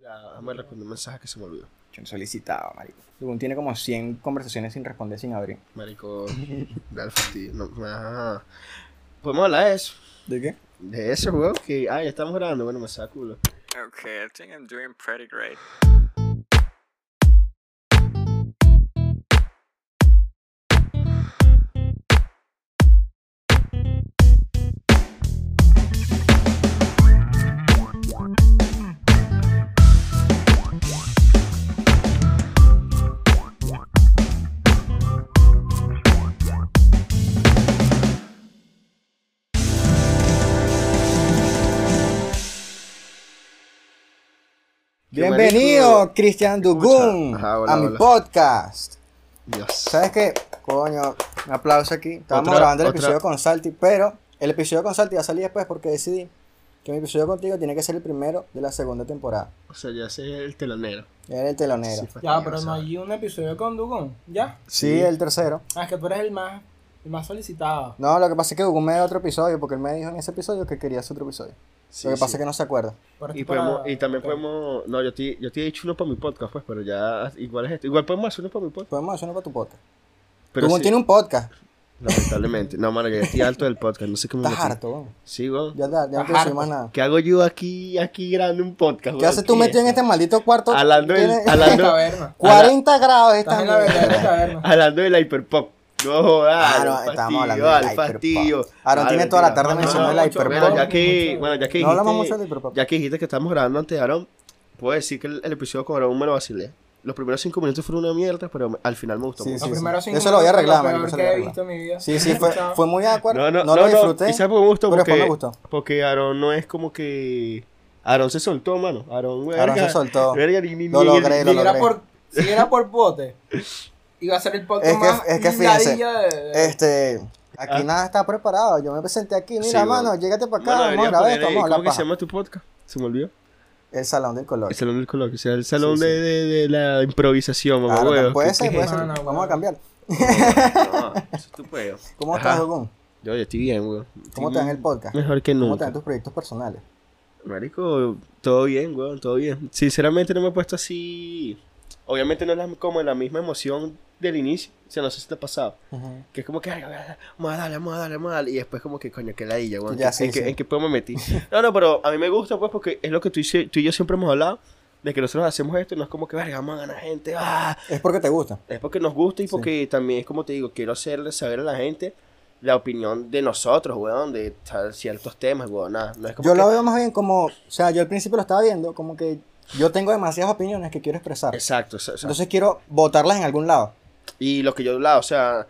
Ya, déjame responder un mensaje que se me olvidó. Yo no solicitaba, marico. Según tiene como 100 conversaciones sin responder sin abrir. Marico, dale fastidio. No, ah. Podemos hablar de eso. ¿De qué? De eso, weón. Que, ah, ya estamos grabando. Bueno, me saca culo. Okay, I think I'm doing pretty great. Bienvenido. Cristian Ajá, hola, a mi hola. podcast. Dios. ¿Sabes qué? Coño, un aplauso aquí. Estábamos Otra- grabando el otra- episodio con Salty, pero el episodio con Salty va a salir después porque decidí que mi episodio contigo tiene que ser el primero de la segunda temporada. O sea, ya sé el telonero. Era el telonero. Sí, Sí, Ya, pero no hay un episodio con Dugón, ¿ya? el tercero. Ah, es que tú eres el más, el más solicitado. No, lo que pasa es que Dugún me dio otro episodio porque él me dijo en ese episodio que quería hacer otro episodio. Sí, lo que pasa sí. es que no se acuerda. Y, podemos, y también podemos. No, yo te, yo te he dicho uno para mi podcast, pues, pero ya. Igual es esto. Igual podemos hacer uno para mi podcast. Podemos hacer uno para tu podcast. Pero sí, tiene un podcast. lamentablemente. No, mano, ya estoy alto del podcast. No sé qué me Estás harto, weón. Sí, weón. Ya, ya, ya no quiero decir más nada. ¿Qué hago yo aquí, aquí grabando un podcast? ¿Qué haces tú metido en este maldito cuarto? Hablando del- hablando- caverna. 40 grados esta Estás en la verdadera No jodas. Ah, no, estábamos hablando del hyperpop. fastidio. Aaron tiene toda la tarde No, mencionando no, el hyperpop. Bueno, ya que, bueno, ya que No hablamos dijiste, mucho del hyperpop. ya que dijiste que estamos grabando antes de Aaron, puedo decir que el, el episodio con Aaron me lo vacilé. Los primeros cinco minutos fueron una mierda, pero al final me gustó Sí, mucho. Los sí. primeros cinco Eso lo voy a minutos, arreglar, peor eso que lo voy a he arreglar. visto en mi vida. Sí, sí, fue, fue muy de acuerdo. No, no, no, no, lo no. disfruté. ¿Y sabes por qué me gustó? Porque, me gustó. porque Aaron no es como que... Aaron se soltó, mano. Aaron, Aaron verga, se soltó. verga, ni- ni- Lo ni- logré, lo Si era logré. por, si era por bote, iba a ser el podcast Es que- más es que fíjense, de- Este, aquí Ah. nada está preparado. Yo me presenté aquí. Mira, Sí, mano, bueno. llégate para acá. Mano, vamos a grabar esto. Vamos a ¿Cómo que se llama tu podcast? Se me olvidó. El salón del color. El salón del coloquio, o sea, el salón Sí, de, sí. de, de la improvisación, mamá Claro, huevo. puede ¿Qué- ser, puede ser. No, no, Vamos bueno. a cambiar. No, eso es tu. ¿Cómo Ajá. estás, Dugún? Yo, yo estoy bien, weón. ¿Cómo va en el podcast? Mejor que ¿Cómo te nunca. van tus proyectos personales? Marico, todo bien, weón, todo bien. Sinceramente no me he puesto así. Obviamente no es la- como la misma emoción del inicio. O sea, no sé si te ha pasado. Que es como que, vamos a darle, vamos a darle, vamos a darle. Y después como que, coño, que ladilla, weón. Ya, ¿En, sí, en, qué- sí. en qué puedo me metí? No, no, pero a mí me gusta, pues, porque es lo que tú y, tú y yo siempre hemos hablado. De que nosotros hacemos esto y no es como que, verga, vamos a ganar gente. ¡ah! Es porque te gusta. Es porque nos gusta y Sí. porque también es como te digo, quiero hacerle saber a la gente la opinión de nosotros, weón, de ciertos temas, weón. Nada, no es como Yo que- lo veo más bien como, o sea, yo al principio lo estaba viendo como que yo tengo demasiadas opiniones que quiero expresar. Exacto, exacto. Entonces quiero botarlas en algún lado. Y lo que yo hablaba, o sea,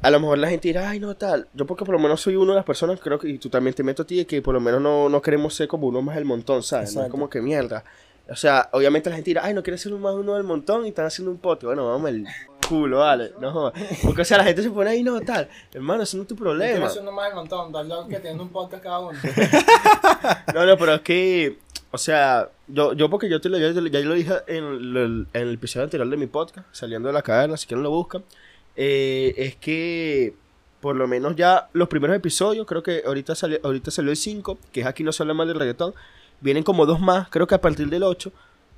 a lo mejor la gente dirá, ay, no, tal. Yo porque por lo menos soy una de las personas, creo que, y tú también te meto a ti, que por lo menos no, no queremos ser como uno más del montón, ¿sabes? No es Exacto. como que mierda. O sea, obviamente la gente dirá, ay, no quieres ser un más uno del montón y están haciendo un pote. Bueno, vamos el culo, vale. No. Porque, o sea, la gente se pone ahí, no, tal. Hermano, eso no es tu problema. uno más del montón, tal que tienen un podcast cada uno. No, no, pero es que, o sea, yo, yo porque yo te lo, ya, lo dije en el, episodio anterior de mi podcast, saliendo de la caverna, si quieren lo buscan, eh, es que por lo menos ya los primeros episodios, creo que ahorita salió, ahorita salió el 5, que es aquí no se habla más del reggaetón, vienen como dos más, creo que a partir del 8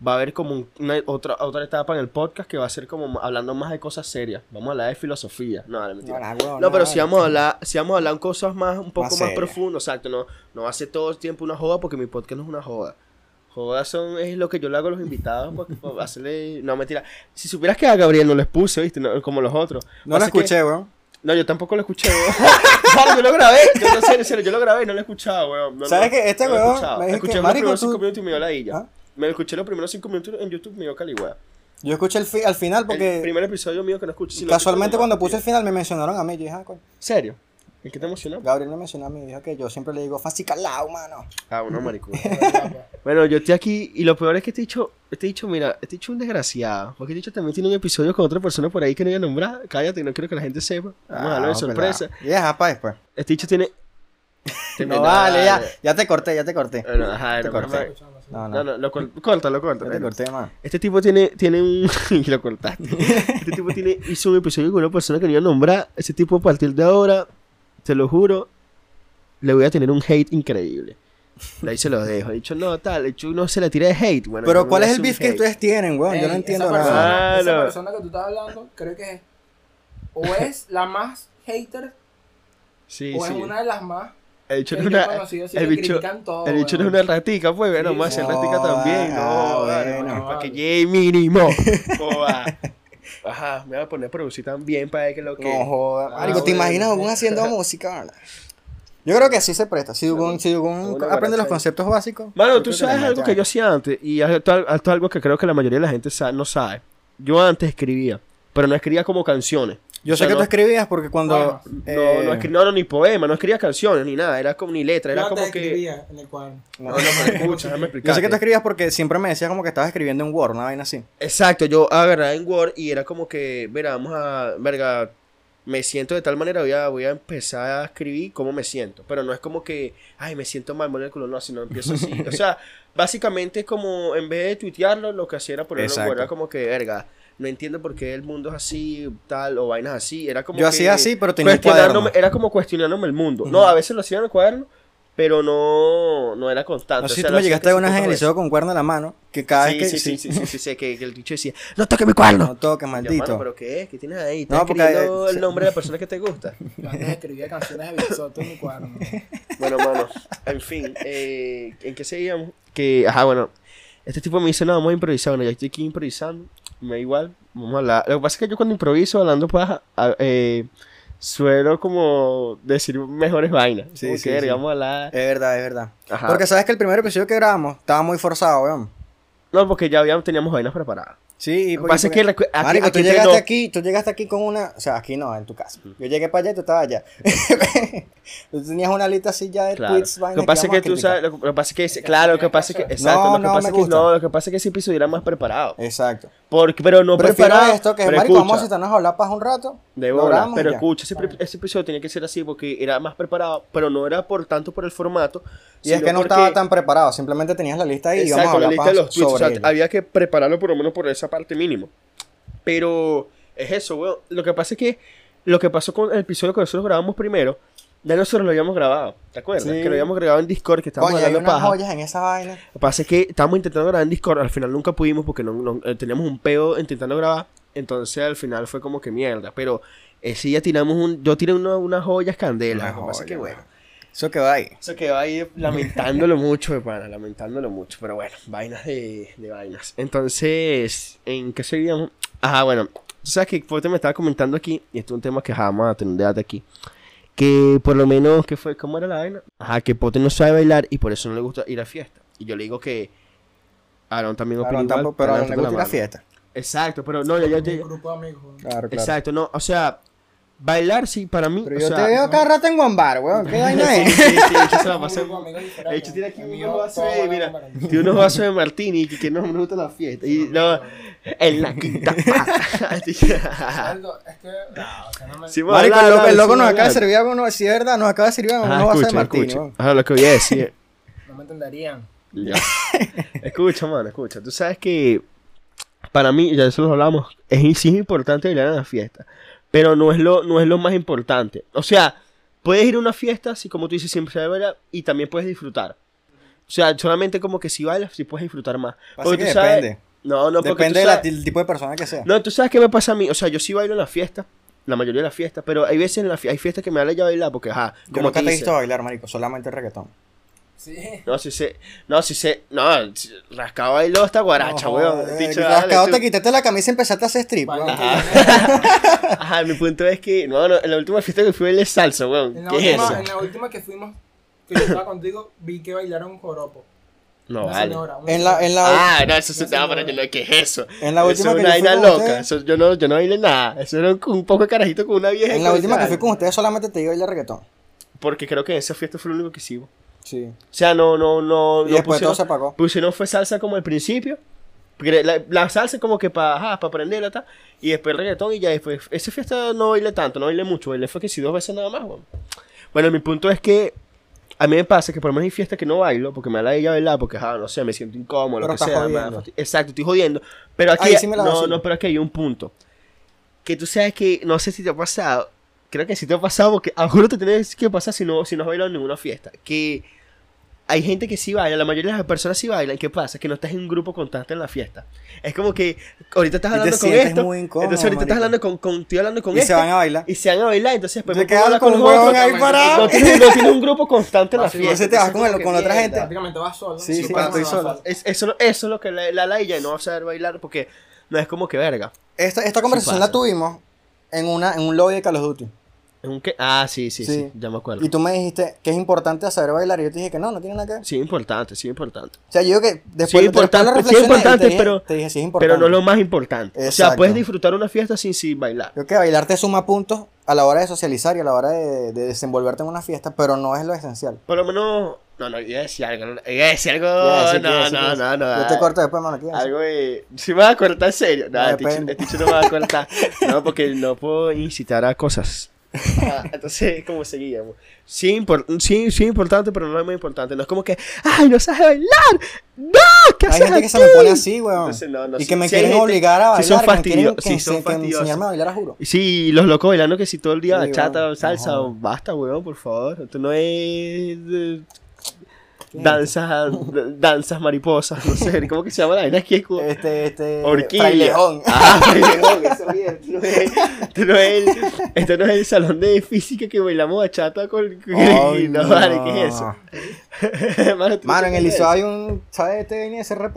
va a haber como un- una, otra, otra etapa en el podcast que va a ser como hablando más de cosas serias, vamos a hablar de filosofía, no, no, mentira. No, no, No, pero si vamos a hablar, si vamos a hablar en cosas más, un poco Más más, profundas, exacto, no, no va a ser todo el tiempo una joda porque mi podcast no es una joda. Jodas son, es lo que yo le hago a los invitados porque, para hacerle, no mentira. Si supieras que a Gabriel no les puse, viste, No, como los otros. No lo que- escuché, weón. no, yo tampoco lo escuché, weón. Claro, yo lo grabé, yo no sé, en serio, yo lo grabé y no lo he escuchado, weón. No, ¿Sabes no, qué? Este no weón me Escuché que, los marico, tú- minutos y me dio la. ¿Ah? Me escuché los primeros cinco minutos en YouTube, me dio caligüea. Yo escuché el fi- al final El porque primer episodio mío que no escuché. si no casualmente escuché, cuando puse el final me mencionaron a mí. Yo dije, ah, coño. ¿Serio? ¿En qué te emocionó? Gabriel me mencionó a mí dijo que yo siempre le digo fácil calado, mano. Ah, uno maricón. Bueno, yo estoy aquí y lo peor es que este dicho, este dicho, mira, este dicho es un desgraciado. Porque este dicho también tiene un episodio con otra persona por ahí que no voy a nombrar. Cállate, no quiero que la gente sepa. Vamos a darlo de Ah, sorpresa. pelado. Y deja pa' después. Este dicho tiene. No vale, ya, ya te corté, ya te corté. Bueno, ajá, Te no, corté. No, No, no, lo cor- córtalo, córtalo. te corté, man. Este tipo tiene, tiene un. y lo cortaste. Este tipo tiene, hizo un episodio con una persona que no iba a nombrar. Ese tipo, a partir de ahora, te lo juro, le voy a tener un hate increíble. Ahí se los dejo. He dicho, no, tal. He dicho, uno se le tira de hate. Bueno, Pero ¿cuál es el beef que ustedes tienen, weón? Yo no entiendo esa nada. persona, esa Claro. persona que tú estás hablando, creo que es, o es la más hater Sí, o sí. es una de las más El bicho es una. El que bicho, critican todo, el bicho no es una ratica, pues. Bueno, más ser no, ratica también. No, bueno. para que llegue mínimo. Ajá, me voy a poner a producir también para ver que lo que. No joda. Ah, Marico, ¿te bueno. imaginas Dugun haciendo música? Yo creo que sí se presta. Si Dugun, si aprende los conceptos básicos. Mano, yo tú sabes algo que yo hacía antes, y esto, es algo que creo que la mayoría de la gente no sabe. Yo antes escribía, pero no escribía como canciones. Yo O sé que no- tú escribías porque cuando. Bueno, No, eh, no, escri- no, no, ni poema, no escribía canciones ni nada, era como ni letra, era Yo como que. escribía en el cuaderno. No, no, pero escucha, déjame Yo sé que tú escribías porque siempre me decías como que estabas escribiendo en Word, una vaina así. Exacto, yo agarraba en Word y era como que, verá, vamos a, verga, me siento de tal manera, voy a, voy a empezar a escribir cómo me siento. Pero no es como que, ay, me siento mal, me el culo, no, sino empiezo así. o sea, básicamente es como, en vez de tuitearlo, lo que hacía era ponerlo en. Word, era como que, verga, no entiendo por qué el mundo es así, tal, o vainas así. Era como Yo que hacía así, pero tenía cuestionándome- cuaderno. Era como cuestionándome el mundo. No, a veces lo hacía en el cuaderno, pero no, no era constante. No sé o si sea, tú me llegaste a sí una vez en el liceo con un cuerno en la mano, que cada sí, vez que. sí, sí, sí, sí, sí, sé que, que el dicho decía, no toques mi cuerno. No toques, maldito. mano, ¿pero qué es? ¿Qué tienes ahí? No, ¿Estás porque, escribiendo eh, el se- nombre de la persona que te gusta? Yo antes escribía canciones de en mi cuaderno. Bueno, mano, en fin, eh, ¿en qué seguíamos? Que, ajá, bueno, este tipo me dice, no, vamos a improvisar, bueno, ya estoy aquí improvisando, me da igual, vamos a hablar. Lo que pasa es que yo cuando improviso, hablando paja, eh, suelo como decir mejores vainas. Sí, como sí, que, sí. verga, vamos a hablar. Es verdad, es verdad. Ajá. Porque sabes que el primer episodio que grabamos estaba muy forzado, weón. No, porque ya habíamos, teníamos vainas preparadas. Sí, Lo que pasa es que recu- aquí- Marico, aquí tú llegaste aquí, tú llegaste aquí con una, o sea, aquí no, en tu casa. Yo llegué para allá y tú estabas allá. tú tenías una lista así ya de Claro. tweets, Lo vainas que pasa es que tú sabes, lo que lo que pasa es que, claro, lo que pasa es que, exacto, No, lo que no, pasa es que, no, lo que pasa es que ese episodio era más preparado. Exacto. Porque, pero no Prefiero preparado. esto que, pero marico, vamos a sentarnos a hablar para un rato. de lo bola, y pero escucha, ese, ese episodio tenía que ser así porque era más preparado, pero no era por tanto por el formato. Y es que no porque- estaba tan preparado, simplemente tenías la lista ahí y íbamos a Exacto, la hablar lista de los tweets. O sea, había que prepararlo por lo menos por esa parte mínimo. Pero es eso, weón. Lo que pasa es que lo que pasó con el episodio que nosotros grabamos primero, ya nosotros lo habíamos grabado. ¿Te acuerdas? Sí. Que lo habíamos grabado en Discord, que estábamos Coño, hay unas paja. joyas en esa vaina. Lo que pasa es que estábamos intentando grabar en Discord, al final nunca pudimos porque no, no- eh, teníamos un peo intentando grabar, entonces al final fue como que mierda, pero ese día tiramos un, yo tiré una- unas joyas candelas, lo que pasa es que bueno, Eso que va ahí. eso quedó ahí lamentándolo mucho, de pana, lamentándolo mucho, pero bueno, vainas de, de vainas. Entonces, ¿en qué seguíamos? Ajá, bueno, tú sabes que Pote me estaba comentando aquí, y esto es un tema que jamás vamos a tener un debate aquí, que por lo menos, ¿qué fue? ¿Cómo era la vaina? Ajá, que Pote no sabe bailar y por eso no le gusta ir a fiesta. Y yo le digo que Aaron también opina Aaron igual, tampoco, pero Aaron le gusta la ir a fiesta. Exacto, pero no, ya, ya, ya- Un grupo de amigos. weón. Claro, claro. Exacto, no, o sea, bailar sí, para mí, Pero o yo sea, te veo cada rato en Guambar, weón. ¿Qué vaina Sí, es? sí, sí, de hecho se la pasé- de. De hecho, tiene aquí unos vasos de, mira, tiene unos vasos de martini que, que no me gusta la fiesta. Y no, en la quinta pata. Es que. No, o sea, no me. Sí, Marico, el loco, el loco sí, nos acaba de servir algo, no, si es verdad, nos acaba de servir algo, Ajá, no va a ser escucha, Martín, escucha. weón. Ajá, lo que voy a decir. No me entenderían. Ya. escucha, mano, escucha. Tú sabes que para mí, ya eso lo hablamos, es, sí es importante bailar en la fiesta. Pero no es, lo, no es lo más importante. O sea, puedes ir a una fiesta, si como tú dices, siempre se bailar y también puedes disfrutar. O sea, solamente como que si bailas, sí puedes disfrutar más. Porque que tú sabes- depende. No, no, porque Depende del tipo de persona que sea. No, tú sabes qué me pasa a mí. O sea, yo sí bailo en la fiesta, la mayoría de las fiestas, pero hay veces en la hay fiestas que me da ya bailar porque, ajá, Yo como nunca te he visto bailar, marico, solamente reggaetón. Sí. No, si se, no, si se, no, si- rascado bailó esta guaracha, No, weón. Dicho, rascado, dale, te tú- quitaste la camisa y empezaste a hacer strip, weón. Ajá. Ajá, mi punto es que, no, no, en la última fiesta que fui bailé salsa, weón. En la, ¿Qué es última, eso? en la última que fuimos, que yo estaba contigo, vi que bailaron un joropo. No, Una vale. señora, En la, en la, Ah, no, eso se No, te va señora. para yo no, ¿qué es eso? En la última eso que es una vaina loca. Eso, yo, no, yo no bailé nada. Eso era un, un poco de carajito con una vieja. en la última que fui con ustedes solamente te iba a bailar reggaetón. Porque creo que esa fiesta fue lo único que hicimos. Sí. O sea, no, no, no. Y no después todo pusieron- se apagó. Pusieron fue salsa como al principio. Porque la, la salsa como que para para aprenderla ta, y después reggaetón y ya después. Esa fiesta no bailé tanto, no bailé mucho, bailé fue que si dos veces nada más, weón. Bueno, mi punto es que a mí me pasa que por lo menos hay fiestas que no bailo porque me da la idea bailar porque, ah, no sé, me siento incómodo, Pero lo que sea. jodiendo. Exacto, estoy jodiendo. Pero aquí, Ahí sí no, no, pero aquí hay un punto. Que tú sabes que, no sé si te ha pasado, creo que sí te ha pasado porque a juro te tienes que pasar si no, si no has bailado en ninguna fiesta. Que hay gente que sí baila, la mayoría de las personas sí bailan. ¿Qué pasa? Que no estás en un grupo constante en la fiesta. Es como que ahorita estás Y te hablando con esto. muy incómodo, entonces ahorita estás marico. hablando con, con, estoy hablando con Y se este, van a bailar. Y se van a bailar, entonces después Te me con con un los huevón otros. ahí parado. No tienes, no tienes un grupo constante en la fiesta. Entonces te vas con, el- con otra gente. Prácticamente vas solo. Sí, sí, estoy solo. Es- eso, eso es lo que la, la, la y no va a saber bailar porque no es como que verga. Esta, esta conversación la tuvimos en, una, en un lobby de Call of Duty. ¿Es un qué? Ah, sí, sí, sí, Sí. ya me acuerdo. Y tú me dijiste que es importante saber bailar. Y yo te dije que no, no tiene nada que ver. Sí, importante, sí, importante. O sea, yo digo que después, Sí, después importante, lo sí, importante, te dije- pero- dije, sí, es importante. Pero no es lo más importante. O sea, Exacto. puedes disfrutar una fiesta sin, sin bailar. Creo que bailar te suma puntos a la hora de socializar y a la hora de, de desenvolverte en una fiesta, pero no es lo esencial. Por lo menos. No, no, iba a decir algo. no, Iba a decir algo. No, decir, no, no, no. Yo te corto después, mano. Algo de. Si me vas a cortar en serio. No, No, este chico no me va a cortar. No, porque no puedo incitar a cosas. Ah, entonces, como seguíamos. Sí, impor- sí, sí, importante, pero no es muy importante. No es como que, ¡ay, no sabes bailar! ¡No! ¿Qué Hay haces gente que se aquí?" me pone así, weón. Entonces, no, no, y que me hay quieren gente- obligar a bailar. son me quieren fastidiosos, ense- son que fastidiosos. enseñarme a bailar, a juro. Sí, los locos bailando que si todo el día Sí, bachata, weón. salsa, basta, weón, por favor. Esto no es danzas, danzas mariposas, no sé, ¿cómo que se llama la vaina aquí? Es como- Este, este. Orquídea. Ah, eso bien. Esto no es, esto no es, el- esto no es el salón de física que bailamos bachata con... con- no, vale, ¿qué es eso? Mano, ¿tú Mano, en el es? hay un. ¿Sabes este vaina de SRP?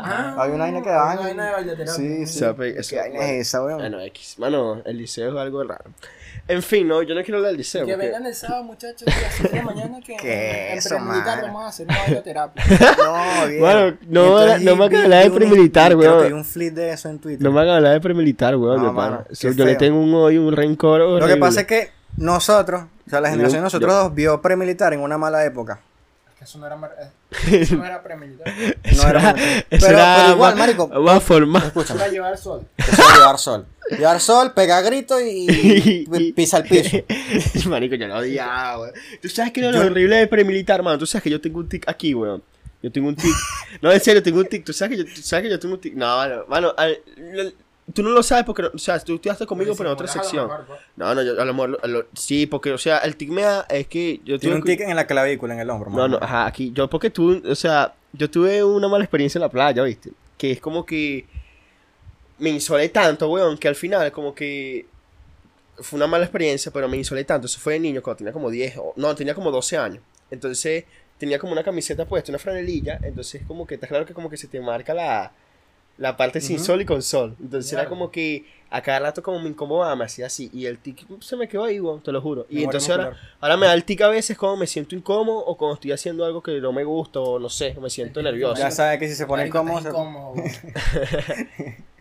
Ah, Hay una vaina que hay daban. Una vaina de bailaterapia. Sí, sí. Sabe, eso- ¿Qué vaina es esa, weón? Bueno, X. Mano, el liceo es algo raro. En fin, no, yo no quiero hablar del liceo. Que porque- vengan el sábado, muchachos, a las 7 de mañana que ¿Qué en mano? vamos a hacer una bailoterapia. No, bien. Bueno, no, Y entonces no me hagas hablar de premilitar, Creo weón. que hay un flip de eso en Twitter. No me hagan hablar de premilitar, weón. No, mano, yo le tengo un odio, un rencor. Lo que horrible. pasa es que nosotros, o sea, la generación de nosotros yo- dos vio premilitar en una mala época. Que eso no era, mar- eh, eso no era premeditar. Eso no era- era, eso pero- era pero igual, marico. Más formal. Eso Escúchame, era llevar sol. eso es llevar sol. Llevar sol, pegar grito y, y pisa el piso. Marico, yo lo odiaba, weón. Tú sabes que era lo horrible de premilitar, mano. Tú sabes que yo tengo un tic aquí, weón. Yo tengo un tic. No, en serio, tengo un tic. Tú sabes que yo, tú sabes que yo tengo un tic. No, mano. Mano, al- tú no lo sabes porque, no- o sea, tú estudiaste conmigo, pero en otra sección. pues. No, no, yo a lo mejor. sí, porque, o sea, el tic me da. Es que yo Tiene tuve un tic en la clavícula, en el hombro. No, no, ajá, aquí. Yo, porque tú, o sea, yo tuve una mala experiencia en la playa, ¿viste? Que es como que me insolé tanto, weón, que al final, como que fue una mala experiencia, pero me insolé tanto. Eso fue de niño, cuando tenía como 10, o, no, tenía como 12 años. Entonces, tenía como una camiseta puesta, una franelilla. Entonces, como que, está claro que como que se te marca la, la parte sin sol y con sol. Entonces, era Claro. como que a cada rato como me incomodaba, me hacía así. Y el tic se me quedó ahí, weón, te lo juro. Y entonces ahora. Ahora me da el tic a veces cuando me siento incómodo o cuando estoy haciendo algo que no me gusta o no sé, me siento nervioso. Ya sabes que si se pone incómodo. incómodo,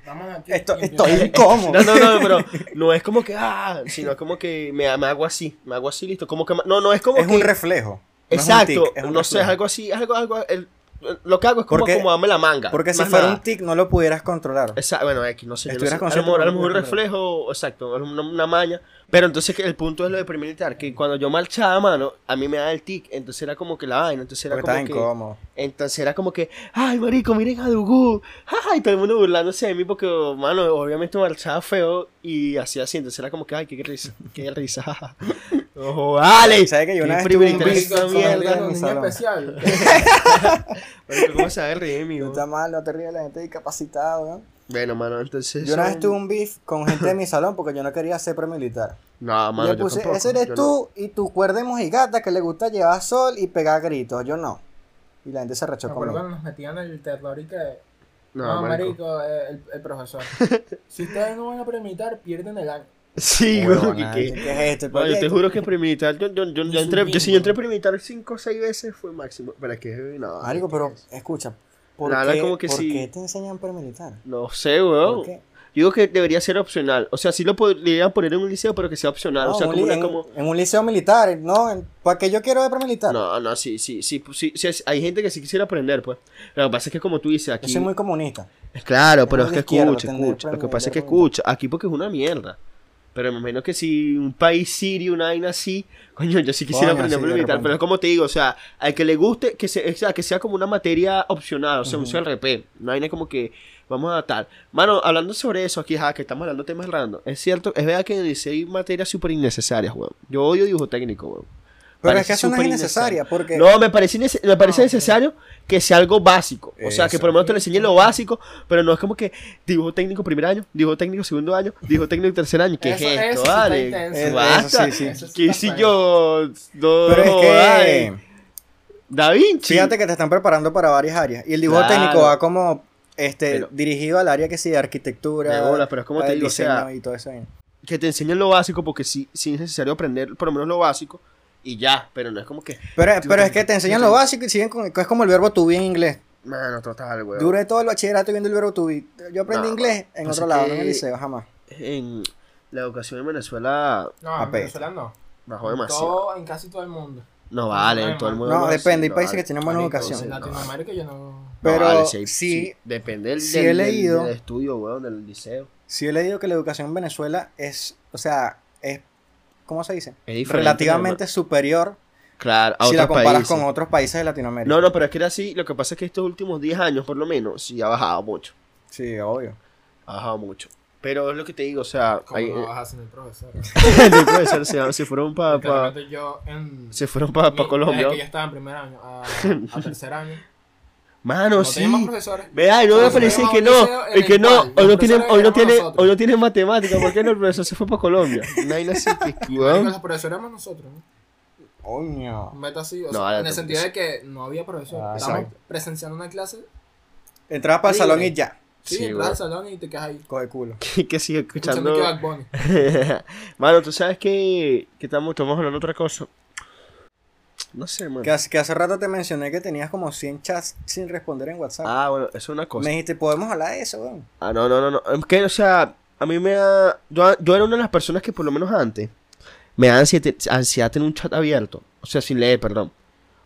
Vamos estoy incómodo. No, no, no, pero no es como que, ah, sino como que me, me hago así, me hago así, listo. Como que, no, no es como Es que. un reflejo. no es un exacto, tic, es un no sé, es algo así, algo, algo, el- lo que hago es como Porque- acomodarme la manga. Porque si fuera nada. un tic no lo pudieras controlar. Exacto, bueno, X, no sé. yo no sé. A lo mejor, a lo reflejo, exacto, una, una maña. Pero entonces que el punto es lo de premilitar, que cuando yo marchaba, mano, a mí me da el tic, entonces era como que la vaina, entonces era Porque como que... incómodo. Entonces era como que, ay, marico, miren a Dugu. Ay, todo el mundo burlándose de mí porque, mano, obviamente marchaba feo y hacía así. Entonces era como que, ay, qué risa, qué risa. Ojo, vale. ¿Sabes que yo una vez tuve un mierda. salón? especial. ¿Cómo se va a reír? No está mal, no te ríes de la gente discapacitada, weón. Bueno, mano, entonces. Yo una vez tuve un beef con gente de mi salón porque yo no quería ser premilitar. No, mano, yo puse, tampoco, ese eres yo no. tú y tu cuerda de mojigata que le gusta llevar sol y pegar gritos. Yo no. Y la gente se rechó conmigo. cuando nos metían el terror y que. No, No, marico. marico, eh, el, el profesor. si ustedes no van a premitar, pierden el año. Sí, güey, ¿qué, que. qué es esto? Bueno, yo te juro que premeditar, yo, yo, yo, yo entré, yo, si yo entré a premeditar 5 o 6 veces fue máximo. Pero es que, no. Marico, ¿qué pero es? escucha. ¿Por, qué, como que ¿por sí. qué te enseñan premilitar? No sé, weón. Yo digo que debería ser opcional. O sea, sí lo podrían poner en un liceo, pero que sea opcional. No, o sea, como una en, como. en un liceo militar, ¿no? ¿Para qué yo quiero ver premilitar? No, no, sí, sí, sí, sí, sí, es- hay gente que sí quisiera aprender, pues. Lo que pasa es que como tú dices, Yo aquí... soy muy comunista. Claro, pero es de que escucha, escucha. Lo que pasa es que escucha. Aquí porque es una mierda. Pero me imagino que si un país sirio, una vaina así, coño, yo sí quisiera aprender a militar. Pero es como te digo, o sea, al que le guste, que, o sea, que sea como una materia opcional, o sea, un CRP. Una vaina como que vamos a adaptar. Mano, hablando sobre eso aquí, ja, que estamos hablando de temas random. Es cierto, es verdad que liceo hay materias súper innecesarias, weón. Yo odio dibujo técnico, weón. Pero es que eso no es innecesaria, porque... No, me parece, me parece No, necesario que sea algo básico. O sea, que por lo menos te le enseñen lo básico, pero no es como que dibujo técnico primer año, dibujo técnico segundo año, dibujo técnico tercer año. ¿Qué Eso- es esto? Vale. Eh, basta. sí, sí. Eso ¿Qué si yo? No, Pero es que... vale. Da Vinci. Fíjate que te están preparando para varias áreas. Y el dibujo Claro. técnico va como este Pero- dirigido al área que sí de arquitectura, De bola, pero es como te al digo, o diseño sea, y todo eso. que te enseñen lo básico porque sí, sí es necesario aprender por lo menos lo básico y ya, pero no es como que, Pero, pero es que te enseñan lo básico y siguen con es como el verbo to be en inglés. mano, total, güey. Duré todo el bachillerato viendo el verbo to be. Yo aprendí No, inglés en otro lado, no en el liceo, jamás. En la educación en Venezuela No, en Venezuela no. bajó demasiado. todo- en casi todo el mundo. No vale, en todo el mundo. No, depende, hay sí, países que tienen buena educación. En no Latinoamérica yo no. Pero No, vale, sí, sí, sí, depende del, sí he leído. del estudio, weón, del liceo. sí he leído que la educación en Venezuela es, o sea, es, ¿cómo se dice? Es Relativamente superior Claro, a si la otros comparas países. con otros países de Latinoamérica. No, no, pero es que era así. Lo que pasa es que estos últimos 10 años, por lo menos, sí ha bajado mucho. Sí, obvio. Ha bajado mucho. Pero es lo que te digo, o sea, Como ahí, no eh, vas a ser el profesor. el profesor se, se fueron para pa, en. se fueron para mi- Colombia. Que yo estaba en primer año a, a tercer año. Mano, No sí. profesores. Vea, y no me parece que no, el que no, hoy no tiene, hoy no tiene, hoy no tiene matemática, ¿por qué no el profesor se fue para Colombia? Así que, Marico, weón. Los profesores éramos nosotros. ¿no? Coño. Un beta así. O No, sea, en el sentido de que no había profesor. Ah, Estábamos presenciando una clase. Entrabas para el salón y ya. Sí, Sí, entras al salón y te quedas ahí. Coge culo. Que, que sigue Escuchando que. Mano, tú sabes que, que estamos, estamos hablando de otra cosa. No sé, mano. Que hace, que hace rato te mencioné que tenías como 100 chats sin responder en WhatsApp. Ah, bueno, eso es una cosa. Me dijiste, podemos hablar de eso, weón. Ah, no, no, no, no. Es que, o sea, a mí me da. Yo, yo era una de las personas que, por lo menos antes, me da ansiedad, ansiedad tener un chat abierto. O sea, sin leer, perdón.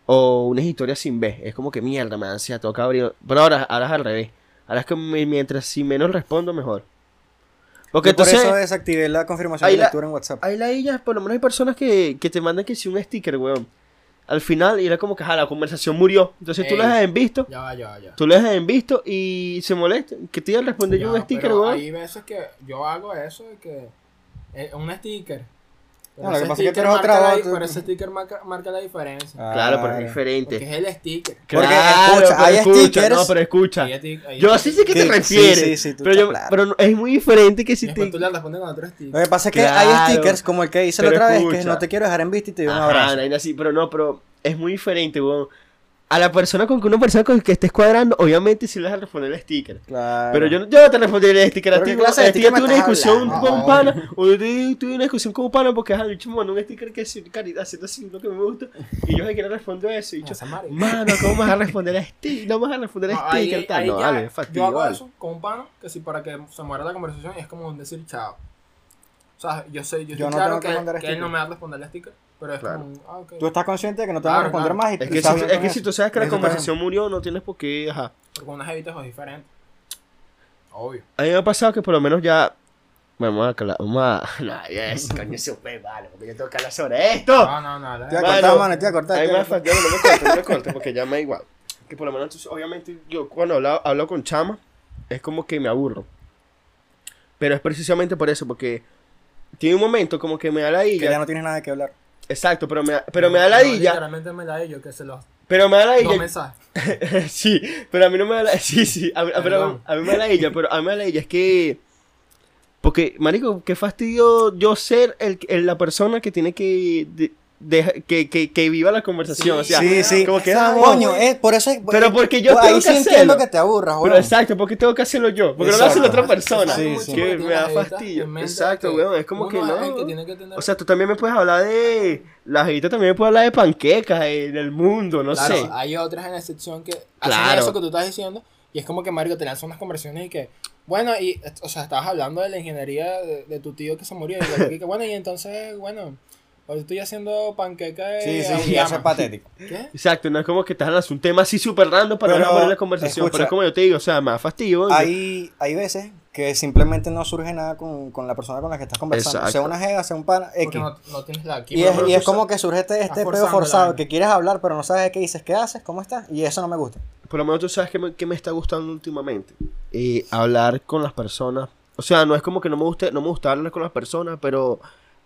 O unas historias sin ver. Es como que mierda, me da ansiedad, tengo que abrir. Pero ahora, ahora es al revés. Ahora es que mientras si menos respondo, mejor. Porque Yo por entonces. eso desactivé la confirmación ahí de la- lectura en WhatsApp. Hay ladillas, por lo menos hay personas que, que te mandan que si un sticker, weón. Al final, y era como que, ajá, la conversación murió. Entonces tú lo dejas en visto. Ya va, ya va, ya. Tú lo dejas en visto y se molesta. Que te iba a responder yo un sticker, weón. Hay veces que yo hago eso de que. eh, un sticker. Pero No, lo que pasa es que marca la- Pero ese sticker marca, marca la diferencia. Claro, pero es diferente. Porque es el sticker. Porque Claro, escucha, hay escucha, stickers- No, pero escucha. Yo sí sé que te refieres. sí, sí, sí, tú pero, yo, claro. pero no- es muy diferente que si te. tú le respondes con otro Lo que pasa es que Claro. hay stickers como el que hice la otra vez, que no te quiero dejar en vista y te doy un Ajá, abrazo. vaina así, pero no, pero es muy diferente, weón. A la persona con que una persona con que estés cuadrando, obviamente sí le vas a responder el sticker. Claro. Pero yo, no- yo no te responderé el sticker a ¿Pero ti. me tuve una discusión hablando? con un pana. O yo tuve una discusión con un pana porque el bicho me mandó un sticker que es caridad, haciendo así lo que me gusta. Y yo le quiero responder eso. Y Ah, yo, mano, ¿cómo vas a responder a sticker? No vas a responder a No, ahí- sticker. tal. ahí No, ya- vale, yo hago vale. eso con un pana que si para que se muera la conversación es como decir chao. O sea, yo sé, yo Yo estoy no claro tengo que que, que él no me va a responder el sticker, pero es Claro. como, ah. Tú estás consciente de que no te van a responder claro. más y Es que, si, es que si tú sabes que la conversación murió, no tienes por qué, ajá. Porque una jevita es diferente. Obvio. A mí me ha pasado que por lo menos ya. Vamos a hablar. Vamos a. No, yes, coño, súper malo. Porque yo tengo que hablar sobre esto. No, no, no. Te voy a cortar, mano, te voy a cortar. A mí me ha no me cortes, no me cortes, porque ya me da igual. Que por lo menos, entonces, obviamente, yo cuando hablo, hablo con chama, es como que me aburro. Pero es precisamente por eso, porque tiene un momento como que me da la Que ya no tienes nada que hablar. Exacto, pero me, pero me da No, la illa. Literalmente me da yo que se los Pero me da la mensajes. sí, pero a mí no me da la Sí, sí, a, pero a mí me da la ella, pero a mí me da la ella es que. Porque, marico, qué fastidio yo ser el, el- la persona que tiene que. de- deja- que, que, que viva la conversación. o sea, sí, sí. como que. Ah, Coño, es por eso es. Pero eh, porque yo pues, tengo Ahí que sí entiendo hacerlo. que te aburras, Pero weón. exacto, porque tengo que hacerlo yo. Porque no lo hace la Exacto. otra persona. Sí, Exacto, sí. Que me da fastidio. Exacto, weón. Es como que no. es el que tiene que tener- O sea, tú también me puedes hablar de. La jevita también me puede hablar de panquecas en el mundo, no Claro, sé. hay otras en la sección que hacen Claro. eso que tú estás diciendo y es como que Mario te lanza unas conversaciones y que bueno y o sea estabas hablando de la ingeniería de, de tu tío que se murió y, que, bueno y entonces bueno hoy estoy haciendo panqueca de Sí, sí, auyama. sí, eso es patético. ¿qué? Exacto, no es como que estás hablando un tema así súper random para Pero, no poner la conversación. escucha, pero es como yo te digo, o sea, más fastidio. yo- Hay, hay veces que simplemente no surge nada con, con la persona con la que estás conversando. Exacto. Sea una jeva, sea un pana, porque X. no, no tienes la Y química, es, pero y es como que surge este, este forzando forzado, que quieres hablar, pero no sabes qué dices, qué haces, cómo estás. Y eso no me gusta. Por lo menos tú sabes que me, que me está gustando últimamente. Eh, hablar con las personas. O sea, no es como que no me guste, no me gusta hablar con las personas, pero